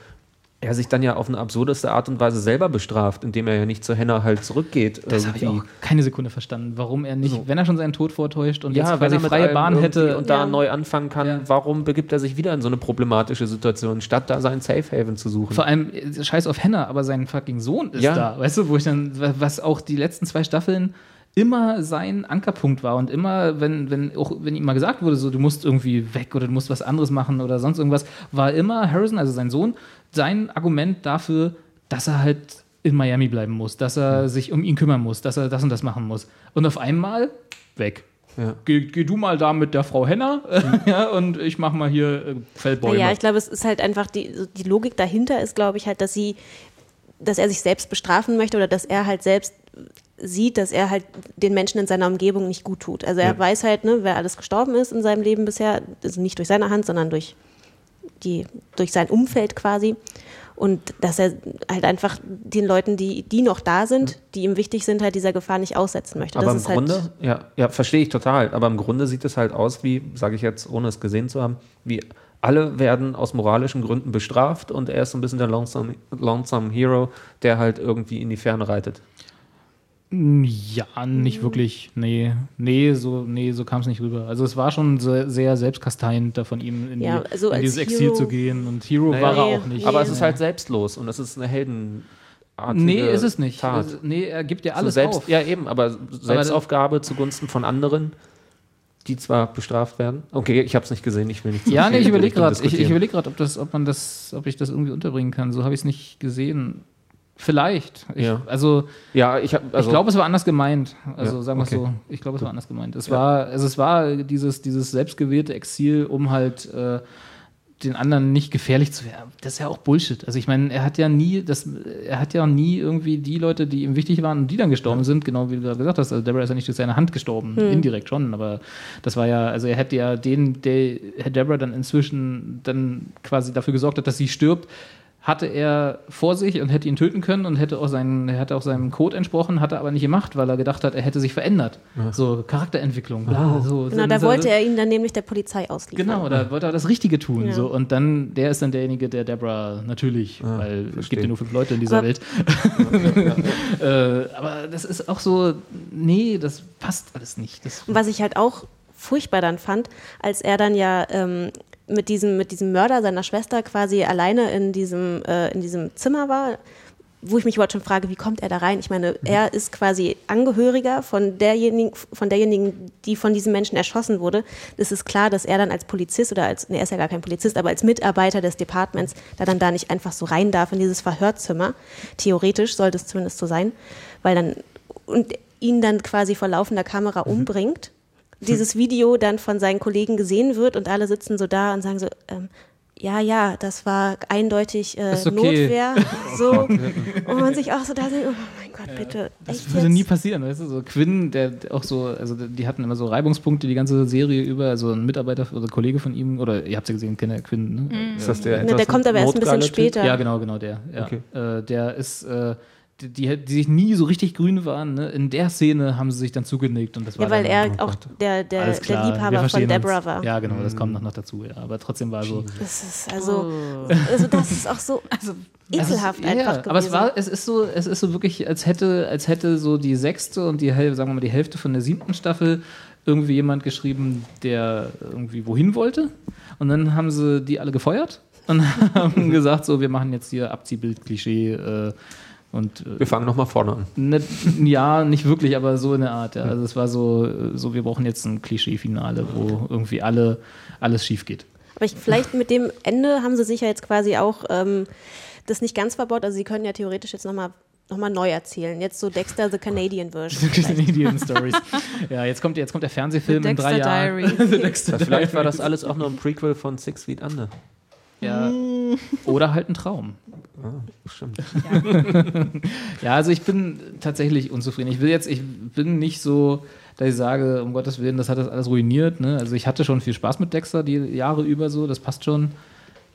er sich dann ja auf eine absurdeste Art und Weise selber bestraft, indem er ja nicht zu Henna halt zurückgeht. das habe ich auch keine Sekunde verstanden, warum er nicht, So. wenn er schon seinen Tod vortäuscht und ja, jetzt wenn quasi er freie Bahn hätte. und da Ja. neu anfangen kann, Ja. warum begibt er sich wieder in so eine problematische Situation, statt da seinen Safe Haven zu suchen? Vor allem, äh, scheiß auf Henna, aber sein fucking Sohn ist Ja. da. Weißt du, wo ich dann, was auch die letzten zwei Staffeln immer sein Ankerpunkt war und immer, wenn, wenn, auch wenn ihm mal gesagt wurde, so, du musst irgendwie weg oder du musst was anderes machen oder sonst irgendwas, war immer Harrison, also sein Sohn, sein Argument dafür, dass er halt in Miami bleiben muss, dass er sich um ihn kümmern muss, dass er das und das machen muss. Und auf einmal weg. Ja. Geh, geh du mal da mit der Frau Henna [LAUGHS] ja, und ich mach mal hier äh, Feldbäume. Naja, ich glaube, es ist halt einfach, die, so die Logik dahinter ist, glaube ich, halt, dass sie, dass er sich selbst bestrafen möchte oder dass er halt selbst sieht, dass er halt den Menschen in seiner Umgebung nicht gut tut. Also er Ja. weiß halt, ne, wer alles gestorben ist in seinem Leben bisher, also nicht durch seine Hand, sondern durch die, durch sein Umfeld quasi. Und dass er halt einfach den Leuten, die, die noch da sind, die ihm wichtig sind, halt dieser Gefahr nicht aussetzen möchte. Aber das im ist halt, Grunde, ja, ja, verstehe ich total. Aber im Grunde sieht es halt aus wie, sage ich jetzt, ohne es gesehen zu haben, wie alle werden aus moralischen Gründen bestraft und er ist so ein bisschen der Lonesome, Lonesome Hero, der halt irgendwie in die Ferne reitet. Ja, nicht wirklich. Nee, nee, so, nee, so kam es nicht rüber. Also es war schon sehr, sehr selbstkasteiend, da von ihm in, Ja, die, also in dieses Exil Hero- zu gehen. Und Hero Naja, war er auch nicht. Aber Nee. es ist halt selbstlos und es ist eine heldenartige nee, ist es nicht. Tat. Es- Nee, er gibt ja So alles selbst, auf. Ja, eben, aber Selbstaufgabe zugunsten von anderen, die zwar bestraft werden. Okay, ich habe es nicht gesehen, ich will nicht zu Ja, nee, ich überlege gerade, ich, ich gerade, ob das, ob man das, ob ich das irgendwie unterbringen kann. So habe ich es nicht gesehen. Vielleicht. Ich, Ja. Also Ja, ich habe also ich glaube, es war anders gemeint. Also Ja, sagen wir es okay. so. Ich glaube, es war anders gemeint. Es war, also es war dieses, dieses selbstgewählte Exil, um halt äh, den anderen nicht gefährlich zu werden. Das ist ja auch Bullshit. Also ich meine, er hat ja nie, das, er hat ja nie irgendwie die Leute, die ihm wichtig waren und die dann gestorben sind, genau wie du da gesagt hast. Also Deborah ist ja nicht durch seine Hand gestorben, indirekt schon, aber das war ja, also er hätte ja den, der Herr Deborah dann inzwischen dann quasi dafür gesorgt hat, dass sie stirbt, hatte er vor sich und hätte ihn töten können und hätte auch seinen, er hätte auch seinem Code entsprochen, hat er aber nicht gemacht, weil er gedacht hat, er hätte sich verändert. So Charakterentwicklung, bla, so. genau, da wollte er ihn dann nämlich der Polizei ausliefern. Genau, da wollte er das Richtige tun. Ja. So. Und dann, der ist dann derjenige, der Deborah natürlich, weil es gibt ja nur fünf Leute in dieser Aber- Welt. [LAUGHS] äh, aber das ist auch so, nee, das passt alles nicht. Das, Und was ich halt auch furchtbar dann fand, als er dann ja ähm, mit, diesem, mit diesem Mörder seiner Schwester quasi alleine in diesem, äh, in diesem Zimmer war, wo ich mich überhaupt schon frage, wie kommt er da rein? Ich meine, er ist quasi Angehöriger von derjenigen, von derjenigen, die von diesem Menschen erschossen wurde. Es ist klar, dass er dann als Polizist oder als, nee, er ist ja gar kein Polizist, aber als Mitarbeiter des Departments da dann da nicht einfach so rein darf in dieses Verhörzimmer. Theoretisch sollte es zumindest so sein, weil dann, und ihn dann quasi vor laufender Kamera umbringt dieses Video dann von seinen Kollegen gesehen wird und alle sitzen so da und sagen so, ähm, ja, ja, das war eindeutig äh, okay. Notwehr. [LAUGHS] So. und man sich auch so da denkt, oh mein Gott, bitte. Das echt würde jetzt? nie passieren, weißt du? So Quinn, der auch so, also die hatten immer so Reibungspunkte die ganze Serie über. Also ein Mitarbeiter oder Kollege von ihm, oder ihr habt ja gesehen, kennt ihr Quinn, ne? Ist das der, Ne, der kommt aber erst ein bisschen später. Ja, genau, genau, der. Ja. Okay. Äh, der ist, äh, die, die, die sich nie so richtig grün waren, ne? In der Szene haben sie sich dann zugenickt und das war Ja, weil dann, er oh auch der, der, der Liebhaber von Deborah uns. war. Ja, genau, das kommt noch, noch dazu, ja. Aber trotzdem war so. Das ist also, also das ist auch so [LAUGHS] Also, ekelhaft ja, einfach ja, gewesen. aber es war, es ist so, es ist so wirklich, als hätte, als hätte so die sechste und die, sagen wir mal, die Hälfte von der siebten Staffel irgendwie jemand geschrieben, der irgendwie wohin wollte. Und dann haben sie die alle gefeuert und [LAUGHS] haben gesagt, so, wir machen jetzt hier Abziehbild-Klischee äh, und äh, Wir fangen nochmal vorne an. Ne, ja, nicht wirklich, aber so in der Art. Ja. Also es war so, äh, so, wir brauchen jetzt ein Klischee-Finale, wo irgendwie alle, alles schief geht. Aber ich, vielleicht mit dem Ende haben sie sich ja jetzt quasi auch ähm, das nicht ganz verbaut. Also sie können ja theoretisch jetzt nochmal noch mal neu erzählen. Jetzt so Dexter the Canadian [LAUGHS] Version. Canadian Stories. Ja, jetzt kommt, jetzt kommt der Fernsehfilm The in drei Jahren. Diaries. [LAUGHS] The Dexter Vielleicht war Diaries. das alles auch nur ein Prequel von Six Feet Under. Ja. Oder halt ein Traum. Ah, stimmt. [LAUGHS] Ja, also ich bin tatsächlich unzufrieden. Ich will jetzt, ich bin nicht so, dass ich sage, um Gottes Willen, das hat das alles ruiniert. Ne? Also ich hatte schon viel Spaß mit Dexter die Jahre über so, das passt schon.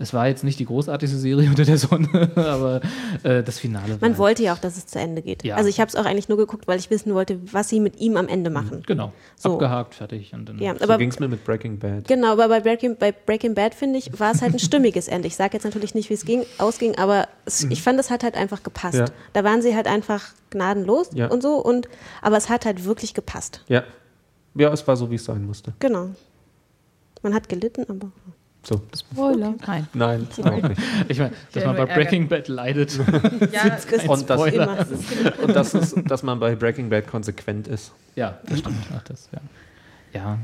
Es war jetzt nicht die großartigste Serie unter der Sonne, [LAUGHS] aber äh, das Finale war. Man wollte ja auch, dass es zu Ende geht. Ja. Also ich habe es auch eigentlich nur geguckt, weil ich wissen wollte, was sie mit ihm am Ende machen. Genau. So. Abgehakt, fertig. Und dann Ja, So aber ging es mir mit Breaking Bad. genau, aber bei Breaking, bei Breaking Bad finde ich, war es halt ein stimmiges Ende. Ich sage jetzt natürlich nicht, wie es ging, ausging, aber es, ich fand, es hat halt einfach gepasst. Ja. Da waren sie halt einfach gnadenlos Ja. und so und aber es hat halt wirklich gepasst. Ja. Ja, es war so, wie es sein musste. Genau. Man hat gelitten, aber So. Spoiler. Nein. Nein, auch nicht. Ich meine, dass man bei. Breaking Bad leidet. Ja, [LAUGHS] das Und das, und das ist, [LAUGHS] dass man bei Breaking Bad konsequent ist. ja, das stimmt. Ach, das, ja. ja.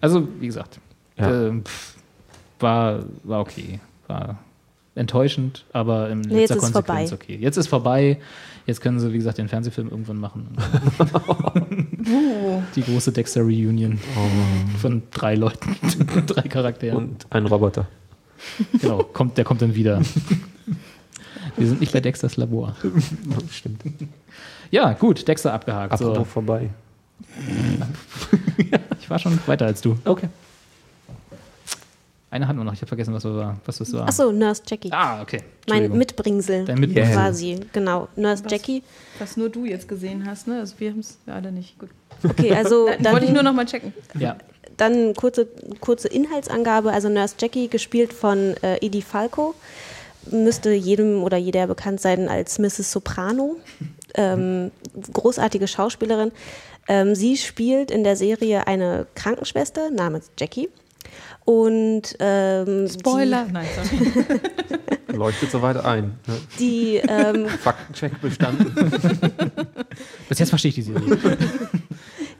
Also, wie gesagt, Ja. ähm, pff, war, war okay. War enttäuschend, aber im Nee, jetzt letzter ist Konsequenz vorbei. okay. Jetzt ist vorbei. Jetzt können sie, wie gesagt, den Fernsehfilm irgendwann machen. [LAUGHS] Die große Dexter Reunion von drei Leuten, [LAUGHS] drei Charakteren. Und ein Roboter. genau, kommt, der kommt dann wieder. Wir sind nicht bei Dexters Labor. Stimmt. Ja, gut, Dexter abgehakt. Apropos So. vorbei. Ich war schon weiter als du. Okay. Eine hatten wir noch, ich habe vergessen, was, wir war, was das war. Achso, Nurse Jackie. Ah, okay. mein. Mitbringsel Dein Mitbringsel. quasi. Genau, Nurse Was? Jackie. Was nur du jetzt gesehen hast, ne? Also wir haben es alle nicht. Gut. Okay, also [LAUGHS] Dann dann, wollte ich nur noch mal checken. Ja, dann kurze, kurze Inhaltsangabe. Also Nurse Jackie, gespielt von äh, Edie Falco, müsste jedem oder jeder bekannt sein als Mrs. Soprano. [LAUGHS] Ähm, großartige Schauspielerin. Ähm, sie spielt in der Serie eine Krankenschwester namens Jackie. Und ähm, Spoiler. Nein, sorry. [LAUGHS] Leuchtet soweit ein. Ne? Die, die ähm, Faktencheck bestanden. [LAUGHS] bis jetzt verstehe ich die Serie.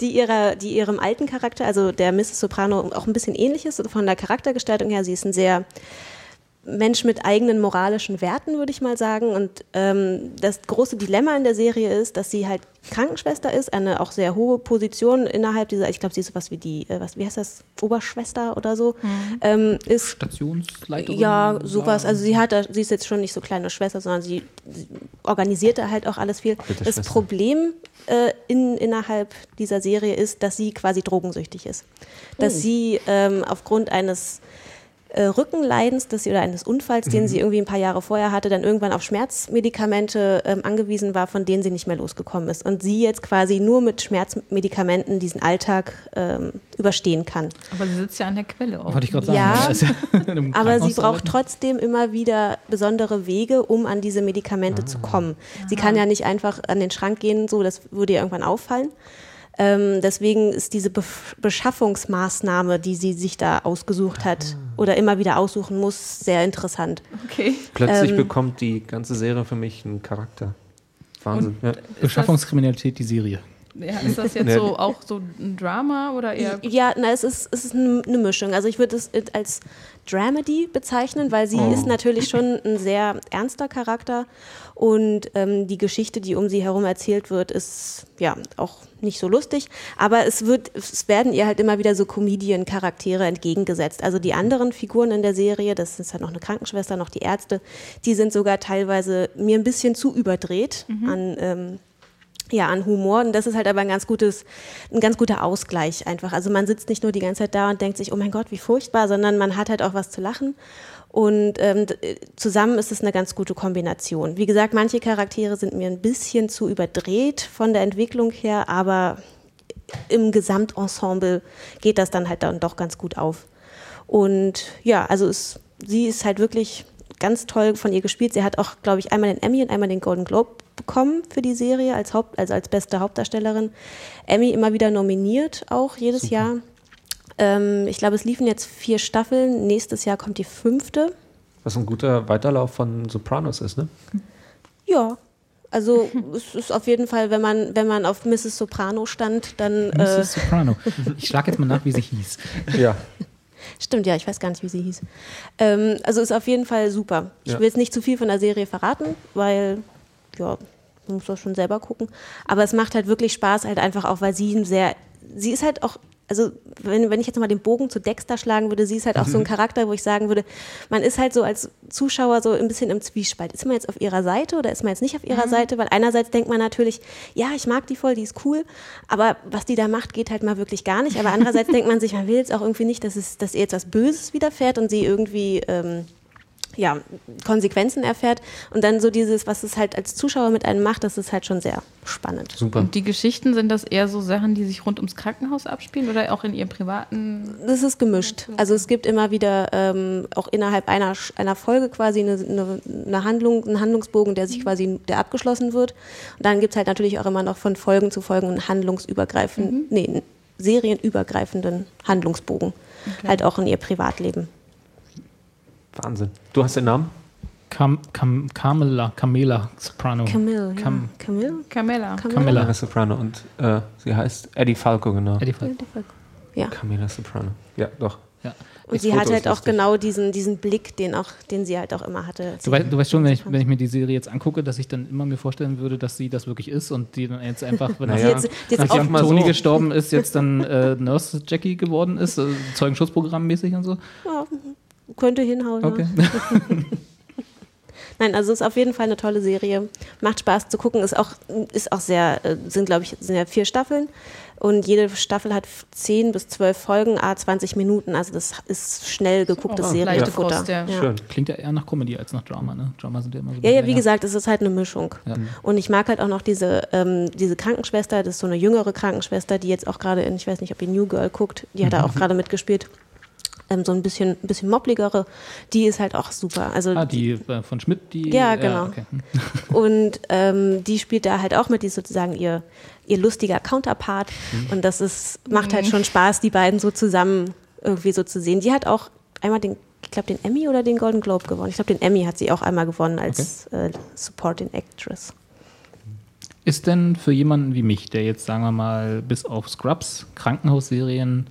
die, ihrer, die ihrem alten Charakter, also der Mrs. Soprano, auch ein bisschen ähnlich ist von der Charaktergestaltung her. Sie ist ein sehr Mensch mit eigenen moralischen Werten, würde ich mal sagen. Und ähm, das große Dilemma in der Serie ist, dass sie halt Krankenschwester ist, eine auch sehr hohe Position innerhalb dieser, ich glaube, sie ist sowas wie die, äh, was, wie heißt das, Oberschwester oder so, ähm, ist Stationsleiterin? ja, sowas. Also sie hat, sie ist jetzt schon nicht so kleine Schwester, sondern sie, sie organisiert da halt auch alles viel. Bitte, das Schwester. Problem äh, in, innerhalb dieser Serie ist, dass sie quasi drogensüchtig ist. Dass sie ähm, aufgrund eines äh, Rückenleidens dass sie, oder eines Unfalls, den sie irgendwie ein paar Jahre vorher hatte, dann irgendwann auf Schmerzmedikamente ähm, angewiesen war, von denen sie nicht mehr losgekommen ist. Und sie jetzt quasi nur mit Schmerzmedikamenten diesen Alltag ähm, überstehen kann. Aber sie sitzt ja an der Quelle auch. Wollte ich gerade sagen. Ja, [LAUGHS] einem Aber sie braucht trotzdem immer wieder besondere Wege, um an diese Medikamente zu kommen. Sie kann ja nicht einfach an den Schrank gehen, so, das würde ihr irgendwann auffallen. Ähm, deswegen ist diese Beschaffungsmaßnahme, die sie sich da ausgesucht hat oder immer wieder aussuchen muss, sehr interessant. Okay. Plötzlich Ähm, bekommt die ganze Serie für mich einen Charakter. Wahnsinn. Ja. Beschaffungskriminalität, die Serie. Ja, ist das jetzt so auch so ein Drama oder eher Ja, na, es ist, es ist eine eine Mischung. Also ich würde es als Dramedy bezeichnen, weil sie Oh. ist natürlich schon ein sehr ernster Charakter und ähm, die Geschichte, die um sie herum erzählt wird, ist ja auch nicht so lustig. Aber es wird, es werden ihr halt immer wieder so Comedian-Charaktere entgegengesetzt. Also die anderen Figuren in der Serie, das ist halt noch eine Krankenschwester, noch die Ärzte, die sind sogar teilweise mir ein bisschen zu überdreht an ähm, ja, an Humor. Und das ist halt aber ein ganz gutes, ein ganz guter Ausgleich einfach. Also man sitzt nicht nur die ganze Zeit da und denkt sich, oh mein Gott, wie furchtbar, sondern man hat halt auch was zu lachen. Und ähm, äh, zusammen ist es eine ganz gute Kombination. Wie gesagt, manche Charaktere sind mir ein bisschen zu überdreht von der Entwicklung her, aber im Gesamtensemble geht das dann halt dann doch ganz gut auf. Und ja, also es, sie ist halt wirklich ganz toll von ihr gespielt. Sie hat auch, glaube ich, einmal den Emmy und einmal den Golden Globe bekommen für die Serie als, Haupt, also als beste Hauptdarstellerin. Emmy immer wieder nominiert, auch jedes Jahr. Ähm, ich glaube, es liefen jetzt vier Staffeln. Nächstes Jahr kommt die fünfte. Was ein guter Weiterlauf von Sopranos ist, ne? Ja. Also [LAUGHS] es ist auf jeden Fall, wenn man, wenn man auf Mrs. Soprano stand, dann äh, Mrs. Soprano. Ich schlage jetzt mal nach, wie sie hieß. Ja. [LAUGHS] Stimmt, ja, ich weiß gar nicht, wie sie hieß. Ähm, also ist auf jeden Fall super. Ich Ja. will jetzt nicht zu viel von der Serie verraten, weil, ja, man muss das schon selber gucken. Aber es macht halt wirklich Spaß, halt einfach auch, weil sie sehr, sie ist halt auch, also wenn, wenn ich jetzt mal den Bogen zu Dexter schlagen würde, sie ist halt auch so ein Charakter, wo ich sagen würde, man ist halt so als Zuschauer so ein bisschen im Zwiespalt. Ist man jetzt auf ihrer Seite oder ist man jetzt nicht auf ihrer Seite? Weil einerseits denkt man natürlich, ja, ich mag die voll, die ist cool, aber was die da macht, geht halt mal wirklich gar nicht. Aber andererseits [LAUGHS] denkt man sich, man will jetzt auch irgendwie nicht, dass, es, dass ihr jetzt was Böses widerfährt und sie irgendwie ähm, ja, Konsequenzen erfährt. Und dann so dieses, was es halt als Zuschauer mit einem macht, das ist halt schon sehr spannend. Super. Und die Geschichten sind das eher so Sachen, die sich rund ums Krankenhaus abspielen oder auch in ihrem privaten Das ist gemischt. Also es gibt immer wieder ähm, auch innerhalb einer, einer Folge quasi eine, eine, eine Handlung, einen Handlungsbogen, der sich quasi, der abgeschlossen wird. Und dann gibt es halt natürlich auch immer noch von Folgen zu Folgen einen handlungsübergreifenden, nee, einen serienübergreifenden Handlungsbogen. Halt auch in ihr Privatleben. Wahnsinn. Du hast den Namen? Cam, Cam, Camilla, Camela Soprano. Camille, ja. Cam- Camille? Camilla. Camilla. Camila Soprano. Und äh, sie heißt Eddie Falco, genau. Eddie Falk. Ja. Camila Soprano. Ja, doch. Ja. Und Das sie Foto hat halt auch genau diesen, diesen Blick, den auch, den sie halt auch immer hatte. Du, weißt, du weißt schon, wenn ich, wenn ich mir die Serie jetzt angucke, dass ich dann immer mir vorstellen würde, dass sie das wirklich ist und die dann jetzt einfach, wenn [LAUGHS] Naja. jetzt, jetzt nachdem Toni so. gestorben ist, jetzt dann äh, Nurse Jackie geworden ist, äh, Zeugenschutzprogramm mäßig und so. ja, könnte hinhauen. Okay. Ja. [LAUGHS] Nein, also ist auf jeden Fall eine tolle Serie. Macht Spaß zu gucken. Ist auch, ist auch sehr, äh, sind glaube ich, sind ja vier Staffeln. Und jede Staffel hat 10 bis 12 Folgen, a 20 Minuten. Also das ist schnell gegucktes leichte Serienfutter. Kost, ja. Schön. Klingt ja eher nach Comedy als nach Drama, ne? Drama sind ja immer so. Ja, ja, wie länger. gesagt, es ist halt eine Mischung. Ja. Und ich mag halt auch noch diese, ähm, diese Krankenschwester, das ist so eine jüngere Krankenschwester, die jetzt auch gerade in, ich weiß nicht, ob ihr New Girl guckt, die hat da auch [LAUGHS] gerade mitgespielt. Ähm, so ein bisschen, ein bisschen moppligere, die ist halt auch super. Also Ah, die äh, von Schmidt, die. Ja, genau. okay. Hm. [LAUGHS] Und ähm, die spielt da halt auch mit, die ist sozusagen ihr, ihr lustiger Counterpart. Und das ist, macht halt schon Spaß, die beiden so zusammen irgendwie so zu sehen. Die hat auch einmal den, ich glaube, den Emmy oder den Golden Globe gewonnen. Ich glaube, den Emmy hat sie auch einmal gewonnen als äh, Supporting Actress. Ist denn für jemanden wie mich, der jetzt, sagen wir mal, bis auf Scrubs, Krankenhausserien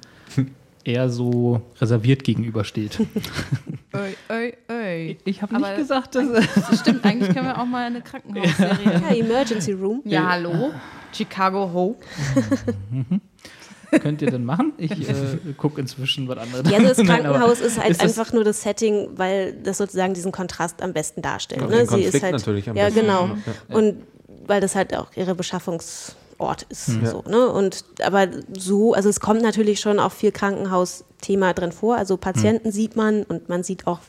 eher so reserviert gegenübersteht? [LAUGHS] Oi, oi, oi. Ich habe nicht gesagt, dass. Das stimmt, eigentlich können wir auch mal eine Krankenhausserie. Ja, Emergency Room. Ja, hallo? Chicago Hope. Könnt ihr denn machen? Ich [LAUGHS] äh, gucke inzwischen was anderes. Ja, also das [LAUGHS] Nein, Krankenhaus ist halt ist einfach nur das Setting, weil das sozusagen diesen Kontrast am besten darstellt. Und ne? den Sie ist Konflikt halt, natürlich am ja, besten. genau. Ja. Und weil das halt auch ihre Beschaffungsort ist. Hm. So, ne? Und aber so, also es kommt natürlich schon auch viel Krankenhausthema drin vor. Also Patienten sieht man und man sieht auch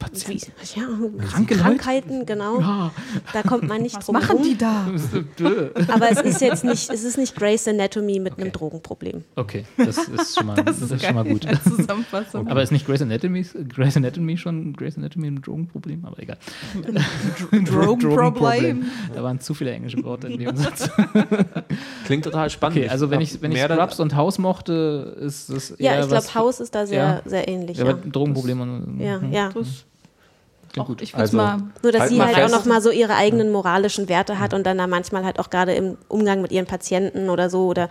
wie, Patienten. ja, Kranke Leute? Krankheiten, genau. Da kommt man nicht Was drum machen rum. die da? [LAUGHS] Aber es ist jetzt nicht, es ist nicht Grey's Anatomy mit einem Drogenproblem. Okay, das ist schon mal, [LAUGHS] das ist schon mal gut. Zusammenfassung. Aber ist nicht Grey's Anatomy, Grey's Anatomy schon Grey's Anatomy ein Drogenproblem? Aber egal. [LAUGHS] Drogenproblem. Da waren zu viele englische Worte in dem Satz. Klingt total spannend. Okay, also wenn ich, wenn ich Scrubs und House mochte, ist das Ja, eher ich was glaube, Haus ist da sehr, ja. sehr ähnlich. Ja, Ja, aber Drogenprobleme. und- ja. ja. Das Klingt Auch, gut. ich Also- mal. Nur, dass Halt sie halt fest. auch nochmal so ihre eigenen moralischen Werte hat und dann da manchmal halt auch gerade im Umgang mit ihren Patienten oder so oder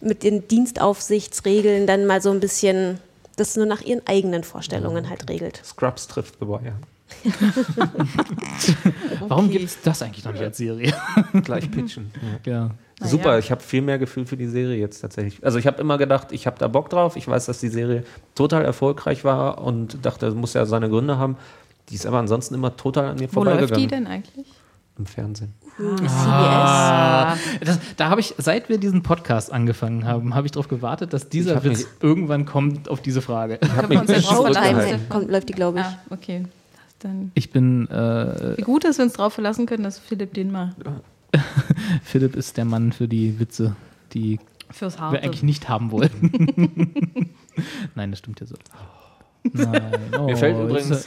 mit den Dienstaufsichtsregeln dann mal so ein bisschen das nur nach ihren eigenen Vorstellungen halt regelt. Scrubs trifft The Wire. [LAUGHS] Warum Okay. gibt es das eigentlich noch nicht als Serie? [LAUGHS] Gleich pitchen. Ja. ja. Super, ja. ich habe viel mehr Gefühl für die Serie jetzt tatsächlich. Also ich habe immer gedacht, ich habe da Bock drauf. Ich weiß, dass die Serie total erfolgreich war und dachte, das muss ja seine Gründe haben. Die ist aber ansonsten immer total an mir Wo läuft die vorbeigegangen. denn eigentlich? Im Fernsehen. Ah, das, da habe ich, seit wir diesen Podcast angefangen haben, habe ich darauf gewartet, dass dieser Witz mich- irgendwank kommt auf diese Frage. Uns ja mich drauf. Showtime kommt, läuft die, glaube ich. Ah, okay. Dann, Ich bin, äh, wie gut, dass wir uns darauf verlassen können, dass Philipp den mal [LAUGHS] Philipp ist der Mann für die Witze, die fürs wir eigentlich nicht haben wollten. [LAUGHS] Nein, das stimmt ja so. Nein. Oh, Mir fällt jetzt- übrigens,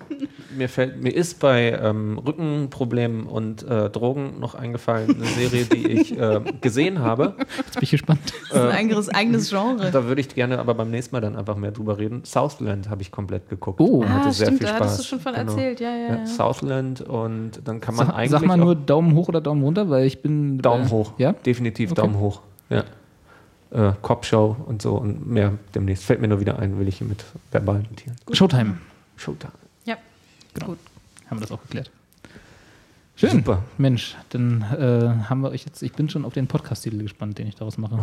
[LAUGHS] mir fällt, mir ist bei ähm, Rückenproblemen und äh, Drogen noch eingefallen, eine Serie, die ich äh, gesehen habe. Jetzt bin ich gespannt. Das ist ein eigenes, eigenes Genre. Da würde ich gerne aber beim nächsten Mal dann einfach mehr drüber reden. Southland habe ich komplett geguckt. Oh. Und hatte Ah, sehr stimmt, viel da Spaß. hattest du schon von Genau. erzählt. Ja, ja, Ja. Southland und dann kann man Sag, eigentlich sag mal nur Daumen hoch oder Daumen runter, weil ich bin. Daumen äh, hoch. Ja? Definitiv Okay. Daumen hoch. Ja. Äh, Cop-Show und so und mehr demnächst. Fällt mir nur wieder ein, will ich hier mit verbalen Tieren. Showtime. Showtime. ja. Genau. Gut. Haben wir das auch geklärt. Schön. Super. Mensch, dann äh, haben wir euch jetzt. Ich bin schon auf den Podcast-Titel gespannt, den ich daraus mache.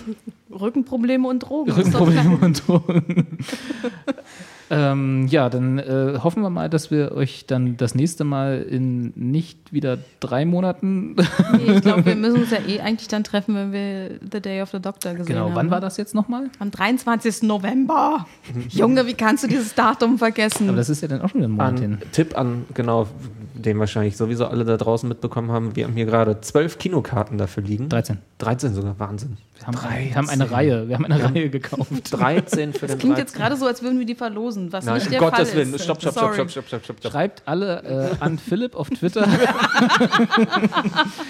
[LAUGHS] Rückenprobleme und Drogen. Rückenprobleme und Drogen. [LAUGHS] ähm, ja, dann äh, hoffen wir mal, dass wir euch dann das nächste Mal in nicht wieder drei Monaten. Nee, ich glaube, wir [LAUGHS] müssen uns ja eh eigentlich dann treffen, wenn wir The Day of the Doctor gesehen genau, haben. wann war das jetzt nochmal? Am 23. November. Junge, wie kannst du dieses Datum vergessen? Aber das ist ja dann auch schon wieder ein Monat hin. An, Tipp an, genau, den wahrscheinlich sowieso alle da draußen mitbekommen haben. Wir haben hier gerade zwölf Kinokarten dafür liegen. 13. 13 sogar, Wahnsinn. Wir haben, wir haben eine Reihe. Wir haben eine Reihe gekauft. [LAUGHS] 13 für den das klingt jetzt 13. gerade so, als würden wir die verlosen, was Nein, nicht der Gottes Fall Willen. ist. Stopp, stopp, stopp, stopp, stopp, stopp, stopp, stopp. Schreibt alle äh, an Philipp auf Twitter, [LAUGHS]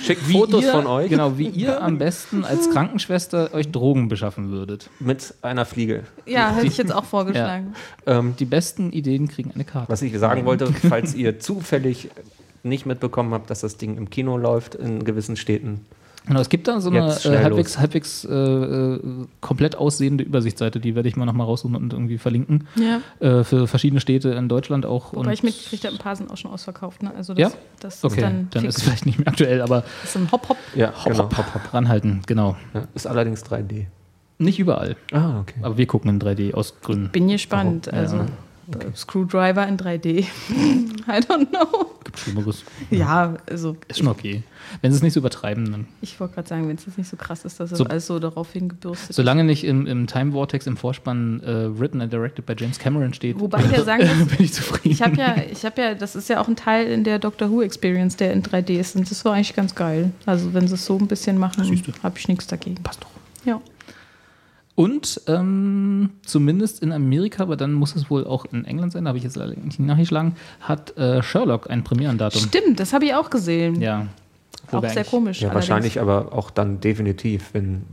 Schickt wie Fotos ihr, von euch Genau, wie ihr am besten als Krankenschwester euch Drogen beschaffen würdet. mit einer Fliege. Ja, hätte ich jetzt auch vorgeschlagen. Ähm, Die besten Ideen kriegen eine Karte. was ich sagen wollte, falls ihr [LAUGHS] zufällig nicht mitbekommen habt, dass das Ding im Kino läuft in gewissen Städten. Genau, es gibt da so eine Jetzt äh, halbwegs, halbwegs äh, äh, komplett aussehende Übersichtsseite, die werde ich mal nochmal raussuchen und irgendwie verlinken. Ja. Äh, für verschiedene Städte in Deutschland auch. Wobei und ich mitgekriegt habe, ein paar sind auch schon ausverkauft. Ne? Also Ja? das, das Okay, ist dann, dann, ist es vielleicht nicht mehr aktuell, aber Das ist ein Hop-Hop. Ja, hopp, genau. hopp, hopp, ranhalten, genau. Ja, ist allerdings 3D. Nicht überall, Ah, okay. aber wir gucken in 3D aus Gründen. Bin gespannt. Warum? Also Ja. Äh, Screwdriver in 3D. [LAUGHS] I don't know. Gibt Schlimmeres. Ja, also Ist schon okay. Wenn sie es nicht so übertreiben, dann. ich wollte gerade sagen, wenn es jetzt nicht so krass ist, dass das So- alles so darauf hingebürstet ist. Solange nicht im, im Time Vortex im Vorspann äh, written and directed by James Cameron steht, Wobei ich ja sagen [LAUGHS] muss, bin ich zufrieden. Ich habe ja, ich habe ja, das ist ja auch ein Teil in der Doctor Who Experience, der in 3D ist. Und das war eigentlich ganz geil. Also wenn sie es so ein bisschen machen, habe ich nichts dagegen. Passt doch. Ja. Und ähm, zumindest in Amerika, aber dann muss es wohl auch in England sein, da habe ich jetzt leider nicht nachgeschlagen, hat äh, Sherlock ein Premierendatum. Stimmt, das habe ich auch gesehen. Ja. auch Wobei sehr komisch. Ja, allerdings. wahrscheinlich aber auch dann definitiv, wenn.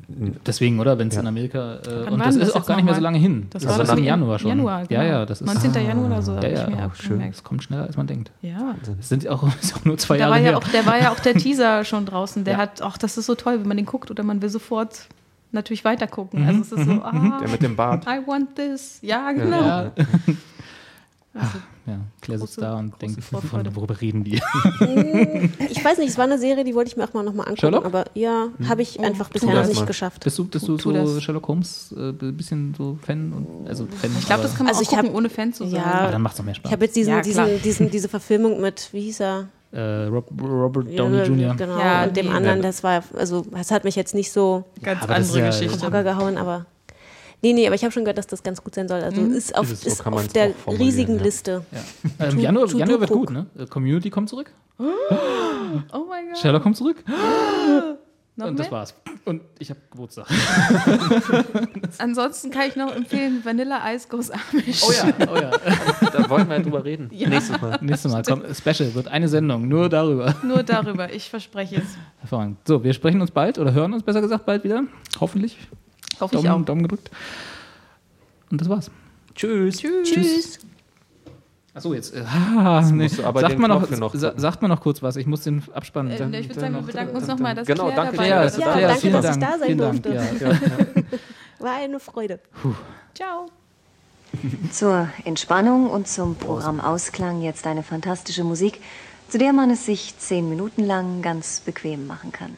Deswegen, oder? Wenn es Ja. in Amerika. Äh, und das denn ist das auch gar nicht mehr so lange hin. Das Das war ist das also im Januar schon. Januar, genau. Ja, ja, das ist. 19. Januar oder so. Ja, hab ich ja, mir oh, auch schön. gemerkt. Das kommt schneller, als man denkt. Ja. Das sind auch, [LAUGHS] ist auch nur zwei Da Jahre war, ja her. auch, der war ja auch der [LAUGHS] Teaser schon draußen. Der Ja. hat, ach, das ist so toll, wenn man den guckt oder man will sofort natürlich weiter gucken. Mhm, Also es ist so, ah, Der mit dem Bart. I want this. Ja, genau. Ja. [LAUGHS] Also, Ja, Claire sitzt da und denkt, von, worüber reden die? [LAUGHS] Ich weiß nicht, es war eine Serie, die wollte ich mir auch mal nochmal angucken, Sherlock? aber ja, habe ich Oh, einfach bisher noch nicht mal. geschafft. Bist du, bist du so das. Sherlock Holmes, äh, ein bisschen so Fan? Und, also Fan ich glaube, das kann man Also auch ich hab- gucken, ohne Fan zu sein. Ja. aber dann macht es doch mehr Spaß. Ich habe jetzt diesen, Ja, diesen, diesen, diese Verfilmung mit, wie hieß er? Äh, Rob, Robert Downey Jr. Genau, Ja, und dem anderen, das war, also, das hat mich jetzt nicht so Ganz ist andere ja- Geschichte. Gehauen, aber. Nee, nee, aber ich habe schon gehört, dass das ganz gut sein soll. Also ist auf, Ist so ist auf der riesigen ja. Liste. Ja. Ähm, Tu- Januar, Januar wird gut, ne? Community kommt zurück. Oh mein Gott. Sherlock kommt zurück. [GASPS] Noch und mehr? das war's. Und ich habe Geburtstag. [LAUGHS] Ansonsten kann ich noch empfehlen Vanilla Ice Goes Amish. Oh ja, oh ja. Da wollen wir drüber reden. Ja. Nächstes Mal. Nächstes Mal kommt Special, wird eine Sendung, nur darüber. Nur darüber, ich verspreche es. Hervorragend. So, wir sprechen uns bald oder hören uns besser gesagt bald wieder. Hoffentlich. Hoffe ich Daumen, auch. Daumen gedrückt. Und das war's. Tschüss. Tschüss. Tschüss. Achso, jetzt. Äh, [LAUGHS] ah, nee. sagt, man noch, noch sagt man noch kurz was. Ich muss den abspannen. Äh, Dann- ich würde sagen, wir bedanken uns nochmal, dass Genau, Claire danke, dabei Ja, Ja, Claire, danke, dass ich Dank. da sein vielen Dank. durfte. Ja, ja. [LAUGHS] War eine Freude. Ciao. Zur Entspannung und zum Programmausklang jetzt eine fantastische Musik, zu der man es sich zehn Minuten lang ganz bequem machen kann.